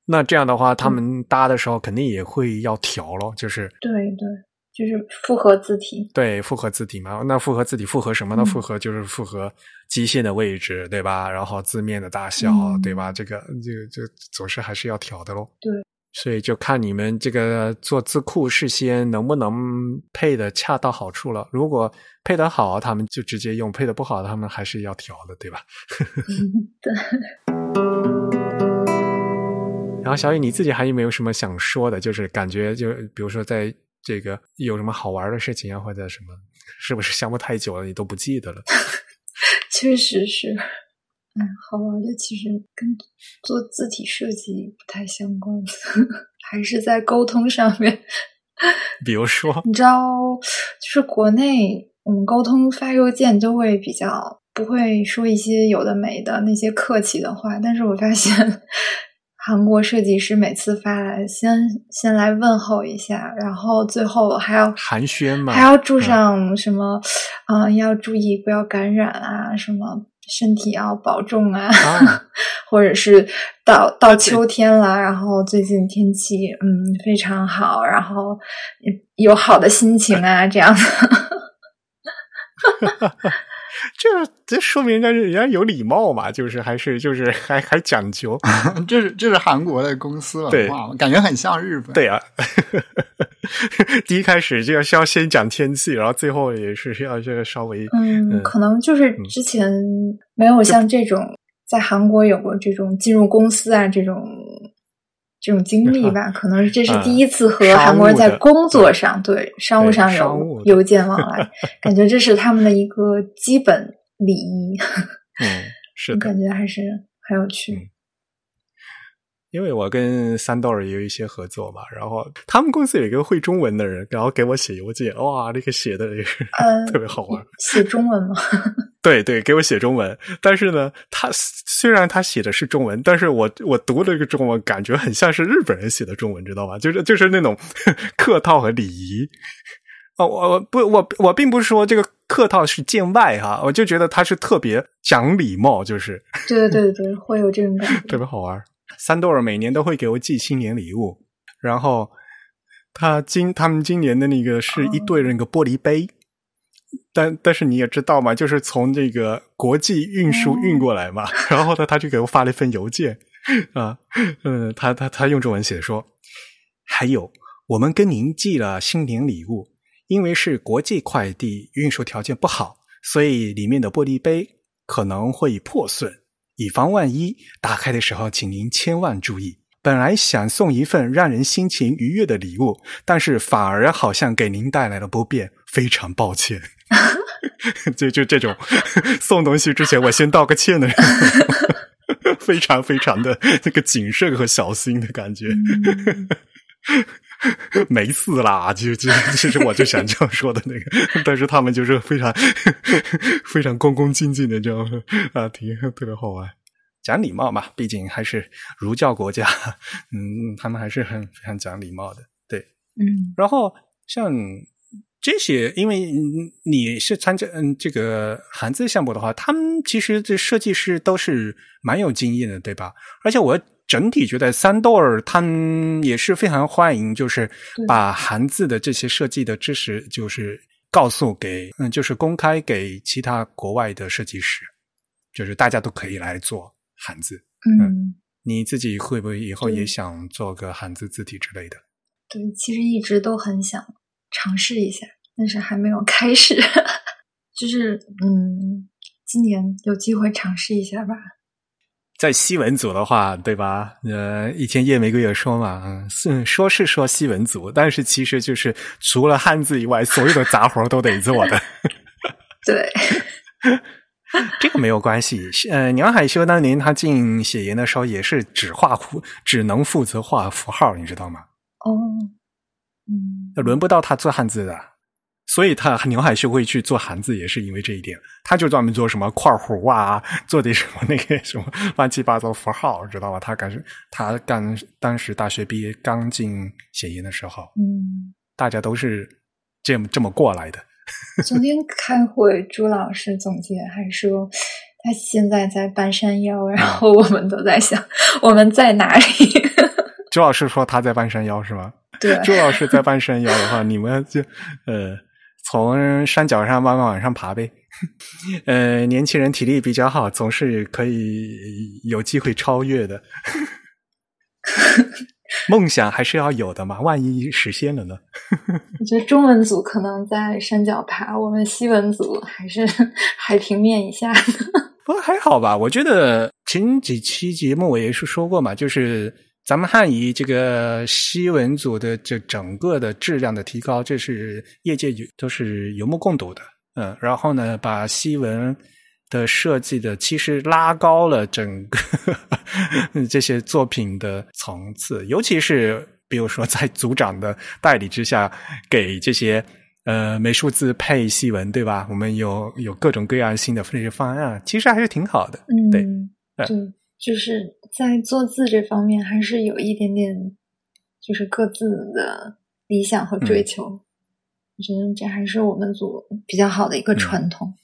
那这样的话，他们搭的时候肯定也会要调咯，就是对对，就是复合字体。对，复合字体嘛。那复合字体复合什么呢？嗯复合就是复合基线的位置，对吧？然后字面的大小，嗯对吧？这个这个这总是还是要调的喽。对。所以就看你们这个做字库事先能不能配的恰到好处了。如果配得好，他们就直接用；配的不好，他们还是要调的，对吧？对，然后小雨你自己还有没有什么想说的？就是感觉就比如说在这个有什么好玩的事情啊，或者什么，是不是项目太久了你都不记得了？确实是。嗯，好玩的其实跟做字体设计不太相关，还是在沟通上面。比如说，你知道，就是国内我们沟通发邮件都会比较不会说一些有的没的那些客气的话，但是我发现韩国设计师每次发来，先先来问候一下，然后最后还要寒暄嘛，还要注上什么啊、呃要注意不要感染啊，什么身体要保重啊，啊 或者是到到秋天了，然后最近天气嗯非常好，然后有好的心情啊，这样的。这这说明人家人家有礼貌嘛，就是还是就是还还讲究，这是这是韩国的公司文化嘛，感觉很像日本。对啊，第一开始就要是要先讲天气，然后最后也是要这个稍微嗯，嗯可能就是之前没有像这种在韩国有过这种进入公司啊这种这种经历吧，可能这是第一次和嗯韩国人在工作上对商务上有邮件往来，感觉这是他们的一个基本礼仪，嗯是的，感觉还是很有趣。嗯因为我跟三豆儿也有一些合作嘛，然后他们公司有一个会中文的人，然后给我写邮件，哇，那个写的也是呃，特别好玩。写中文吗？对对，给我写中文，但是呢，他虽然他写的是中文，但是我我读的这个中文感觉很像是日本人写的中文，知道吧？就是就是那种 客套和礼仪。哦，我我不我我并不是说这个客套是见外哈，我就觉得他是特别讲礼貌，就是对对对对，会有这种感觉。特别好玩。三多尔每年都会给我寄新年礼物，然后他今他们今年的那个是一对那个玻璃杯，但但是你也知道嘛，就是从这个国际运输运过来嘛，然后呢，他就给我发了一份邮件。啊，嗯，他他他用中文写说，还有我们跟您寄了新年礼物，因为是国际快递，运输条件不好，所以里面的玻璃杯可能会破损。以防万一，打开的时候，请您千万注意。本来想送一份让人心情愉悦的礼物，但是反而好像给您带来了不便，非常抱歉。就就这种送东西之前我先道个歉的人，非常非常的那个谨慎和小心的感觉。没事啦，就就其实我就想这样说的那个，但是他们就是非常 非常恭恭敬敬的这样啊，挺特别好玩。讲礼貌嘛，毕竟还是儒教国家，嗯，他们还是很非常讲礼貌的。对，嗯然后像这些，因为嗯你是参加嗯这个韩资项目的话，他们其实这设计师都是蛮有经验的，对吧？而且我整体觉得三豆儿他们也是非常欢迎，就是把韩字的这些设计的知识，就是告诉给嗯，就是公开给其他国外的设计师，就是大家都可以来做韩字。嗯，你自己会不会以后也想做个韩字字体之类的？对，其实一直都很想尝试一下，但是还没有开始。就是嗯，今年有机会尝试一下吧。在西文组的话，对吧？呃，以前叶玫瑰也说嘛，嗯，是说是说西文组，但是其实就是除了汉字以外，所有的杂活都得做的。对，这个没有关系。呃，梁海修当年他进写研的时候，也是只画符，只能负责画符号，你知道吗？哦，嗯，轮不到他做汉字的，所以他牛海修会去做汉字，也是因为这一点。他就专门做什么块弧啊，做的什么那个什么乱七八糟符号，知道吧？他感觉他刚当时大学毕业刚进写研的时候，嗯，大家都是这么这么过来的。昨天开会，朱老师总结还说他现在在半山腰，然后我们都在想我们在哪里。朱老师说他在半山腰是吗？对，朱老师在半山腰的话，你们就呃从山脚上慢慢往上爬呗。呃，年轻人体力比较好，总是可以有机会超越的。梦想还是要有的嘛，万一实现了呢？我觉得中文组可能在山脚爬，我们西文组还是 海平面以下的。不过还好吧，我觉得前几期节目我也是说过嘛，就是咱们汉仪这个西文组的这整个的质量的提高，这是业界有都是有目共睹的。嗯，然后呢，把西文的设计的其实拉高了整个 这些作品的层次，尤其是比如说在组长的代理之下，给这些呃美术字配西文，对吧？我们有有各种各样新的这些方案，其实还是挺好的。嗯，对，对，就是在做字这方面，还是有一点点，就是各自的理想和追求。我觉得这还是我们组比较好的一个传统。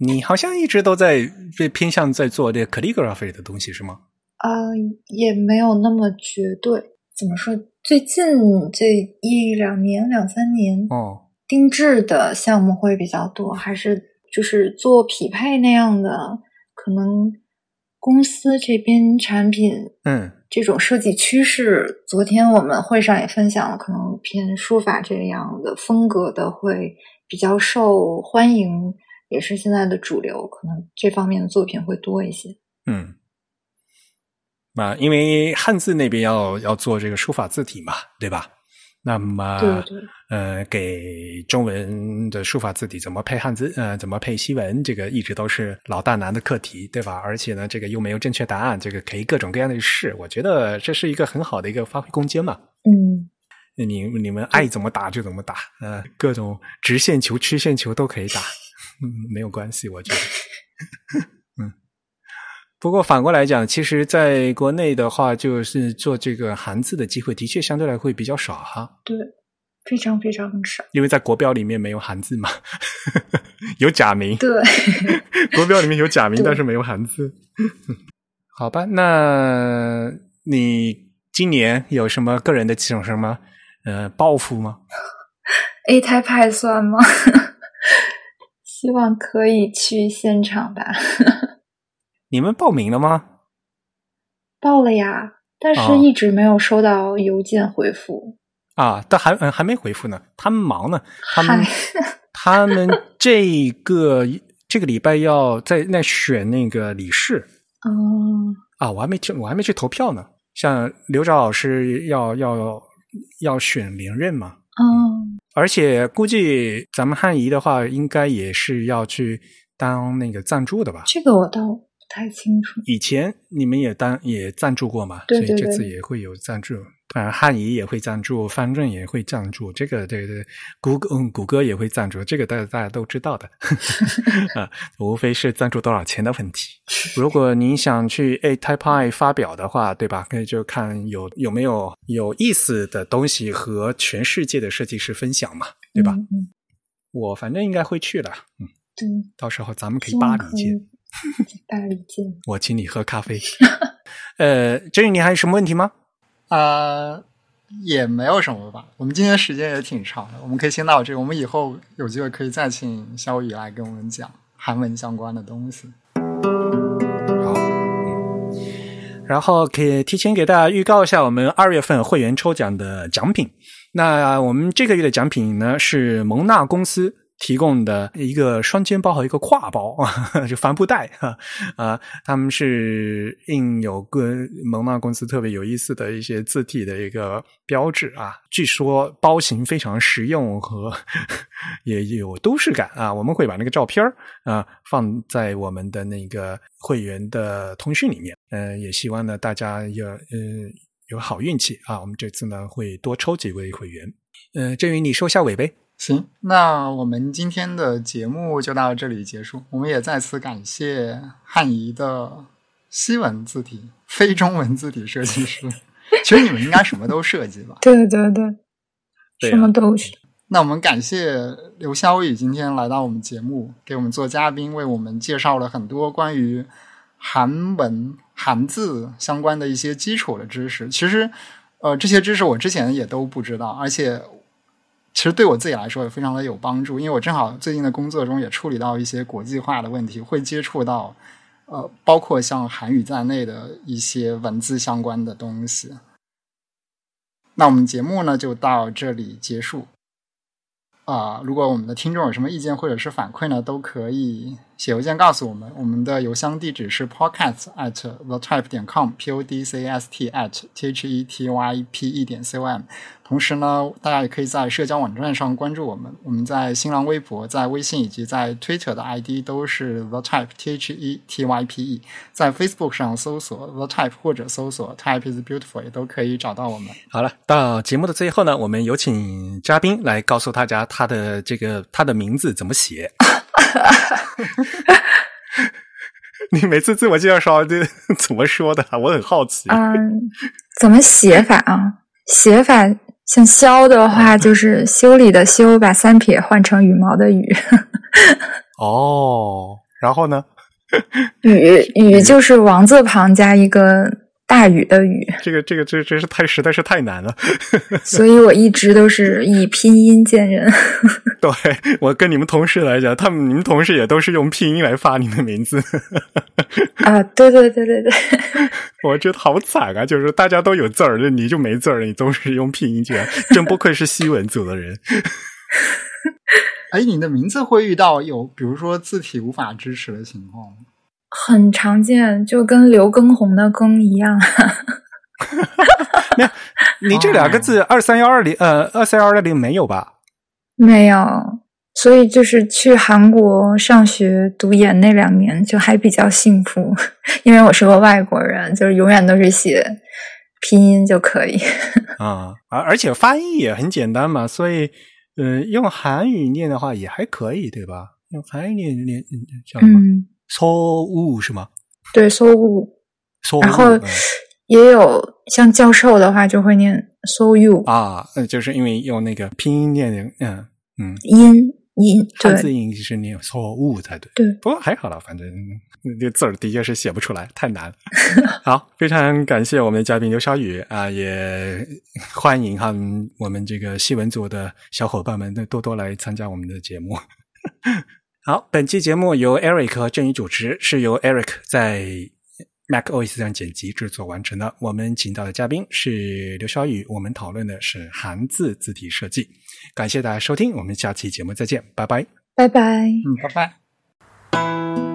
你好像一直都在偏向在做这 calligraphy 的东西，是吗？啊，也没有那么绝对。怎么说？最近这一两年、两三年，哦，定制的项目会比较多，还是就是做匹配那样的？可能公司这边产品，嗯。这种设计趋势，昨天我们会上也分享了，可能偏书法这样的风格的会比较受欢迎，也是现在的主流，可能这方面的作品会多一些。嗯，啊，因为汉字那边要要做这个书法字体嘛，对吧？那么，对对，呃，给中文的书法字体怎么配汉字？呃，怎么配西文？这个一直都是老大难的课题，对吧？而且呢，这个又没有正确答案，这个可以各种各样的试。我觉得这是一个很好的一个发挥空间嘛。嗯，你你们爱怎么打就怎么打，呃，各种直线球、曲线球都可以打，嗯，没有关系，我觉得。不过反过来讲，其实在国内的话，就是做这个韩字的机会，的确相对来会比较少哈。对，非常非常少。因为在国标里面没有韩字嘛，有假名。对，国标里面有假名，但是没有韩字。好吧，那你今年有什么个人的这种什么呃抱负吗？A 台派算吗？希望可以去现场吧。你们报名了吗？报了呀，但是一直没有收到邮件回复。啊，但还嗯还没回复呢，他们忙呢。他们他们这个这个礼拜要在那选那个理事。哦。啊，我还没去，我还没去投票呢。像刘钊老师要要要选连任嘛？哦。而且估计咱们汉仪的话，应该也是要去当那个赞助的吧？这个我倒不。太清楚，以前你们也当也赞助过嘛，所以这次也会有赞助。当然，汉仪也会赞助，方正也会赞助，这个对对，谷歌嗯，谷歌也会赞助，这个大家大家都知道的 啊，无非是赞助多少钱的问题。如果您想去 A Type I 发表的话，对吧？可以就看有有没有有意思的东西和全世界的设计师分享嘛，对吧？嗯，我反正应该会去的，嗯，对，到时候咱们可以巴黎见。巴黎见，我请你喝咖啡。呃，真宇，你还有什么问题吗？啊，也没有什么吧。我们今天时间也挺长的，我们可以先到这。我们以后有机会可以再请肖宇来跟我们讲韩文相关的东西。然后可以提前给大家预告一下我们二月份会员抽奖的奖品。那我们这个月的奖品呢是蒙纳公司。提供的一个双肩包和一个挎包 就帆布袋啊 啊，他们是印有个蒙纳公司特别有意思的一些字体的一个标志啊。据说包型非常实用和 也有都市感啊。我们会把那个照片啊放在我们的那个会员的通讯里面。呃，也希望呢大家有呃有好运气啊。我们这次呢会多抽几位会员。呃，振宇，你收下尾呗。行，那我们今天的节目就到这里结束。我们也再次感谢汉仪的西文字体、非中文字体设计师。其实你们应该什么都设计吧？对对对，什么都是。那我们感谢刘潇雨今天来到我们节目，给我们做嘉宾，为我们介绍了很多关于韩文、韩字相关的一些基础的知识。其实。呃，这些知识我之前也都不知道，而且其实对我自己来说也非常的有帮助，因为我正好最近的工作中也处理到一些国际化的问题，会接触到呃，包括像韩语在内的一些文字相关的东西。那我们节目呢就到这里结束。啊，如果我们的听众有什么意见或者是反馈呢，都可以写邮件告诉我们。我们的邮箱地址是 podcast at the type 点 com，p o d c s t at t h e t y p e 点 c o m。同时呢，大家也可以在社交网站上关注我们。我们在新浪微博、在微信以及在 Twitter 的 ID 都是 The Type T H E T Y P E。在 Facebook 上搜索 The Type 或者搜索 Type is Beautiful 也都可以找到我们。好了，到节目的最后呢，我们有请嘉宾来告诉大家他的这个他的名字怎么写。你每次自我介绍这怎么说的？我很好奇。嗯，怎么写法啊？写法。像修的话，就是修理的修，把三撇换成羽毛的羽。哦，然后呢？羽羽就是王字旁加一个大雨的雨。这个这个这真是太实在是太难了。所以我一直都是以拼音见人。对我跟你们同事来讲，他们你们同事也都是用拼音来发你的名字。啊，对对对对对。我觉得好惨啊！就是大家都有字儿，你就没字儿，你都是用拼音去，真不愧是西文组的人。哎，你的名字会遇到有，比如说字体无法支持的情况吗？很常见，就跟刘畊宏的“畊”一样。没有，你这两个字“二三幺二零”呃，“二三幺二零”没有吧？没有。所以就是去韩国上学读研那两年就还比较幸福，因为我是个外国人，就是永远都是写拼音就可以。啊，而而且发音也很简单嘛，所以嗯，用韩语念的话也还可以，对吧？用韩语念念叫什么？错误是吗？对，错误。错误。然后也有像教授的话就会念 so you 啊，就是因为用那个拼音念的，嗯嗯，音。音汉字音是念错误才对，对，不过还好了，反正那字儿的确是写不出来，太难了。好，非常感谢我们的嘉宾刘小雨啊，也欢迎哈我们这个戏文组的小伙伴们多多来参加我们的节目。好，本期节目由 Eric 和郑宇主持，是由 Eric 在 Mac OS 上剪辑制作完成的。我们请到的嘉宾是刘小雨，我们讨论的是韩字字体设计。感谢大家收听，我们下期节目再见，拜拜，拜拜，嗯，拜拜。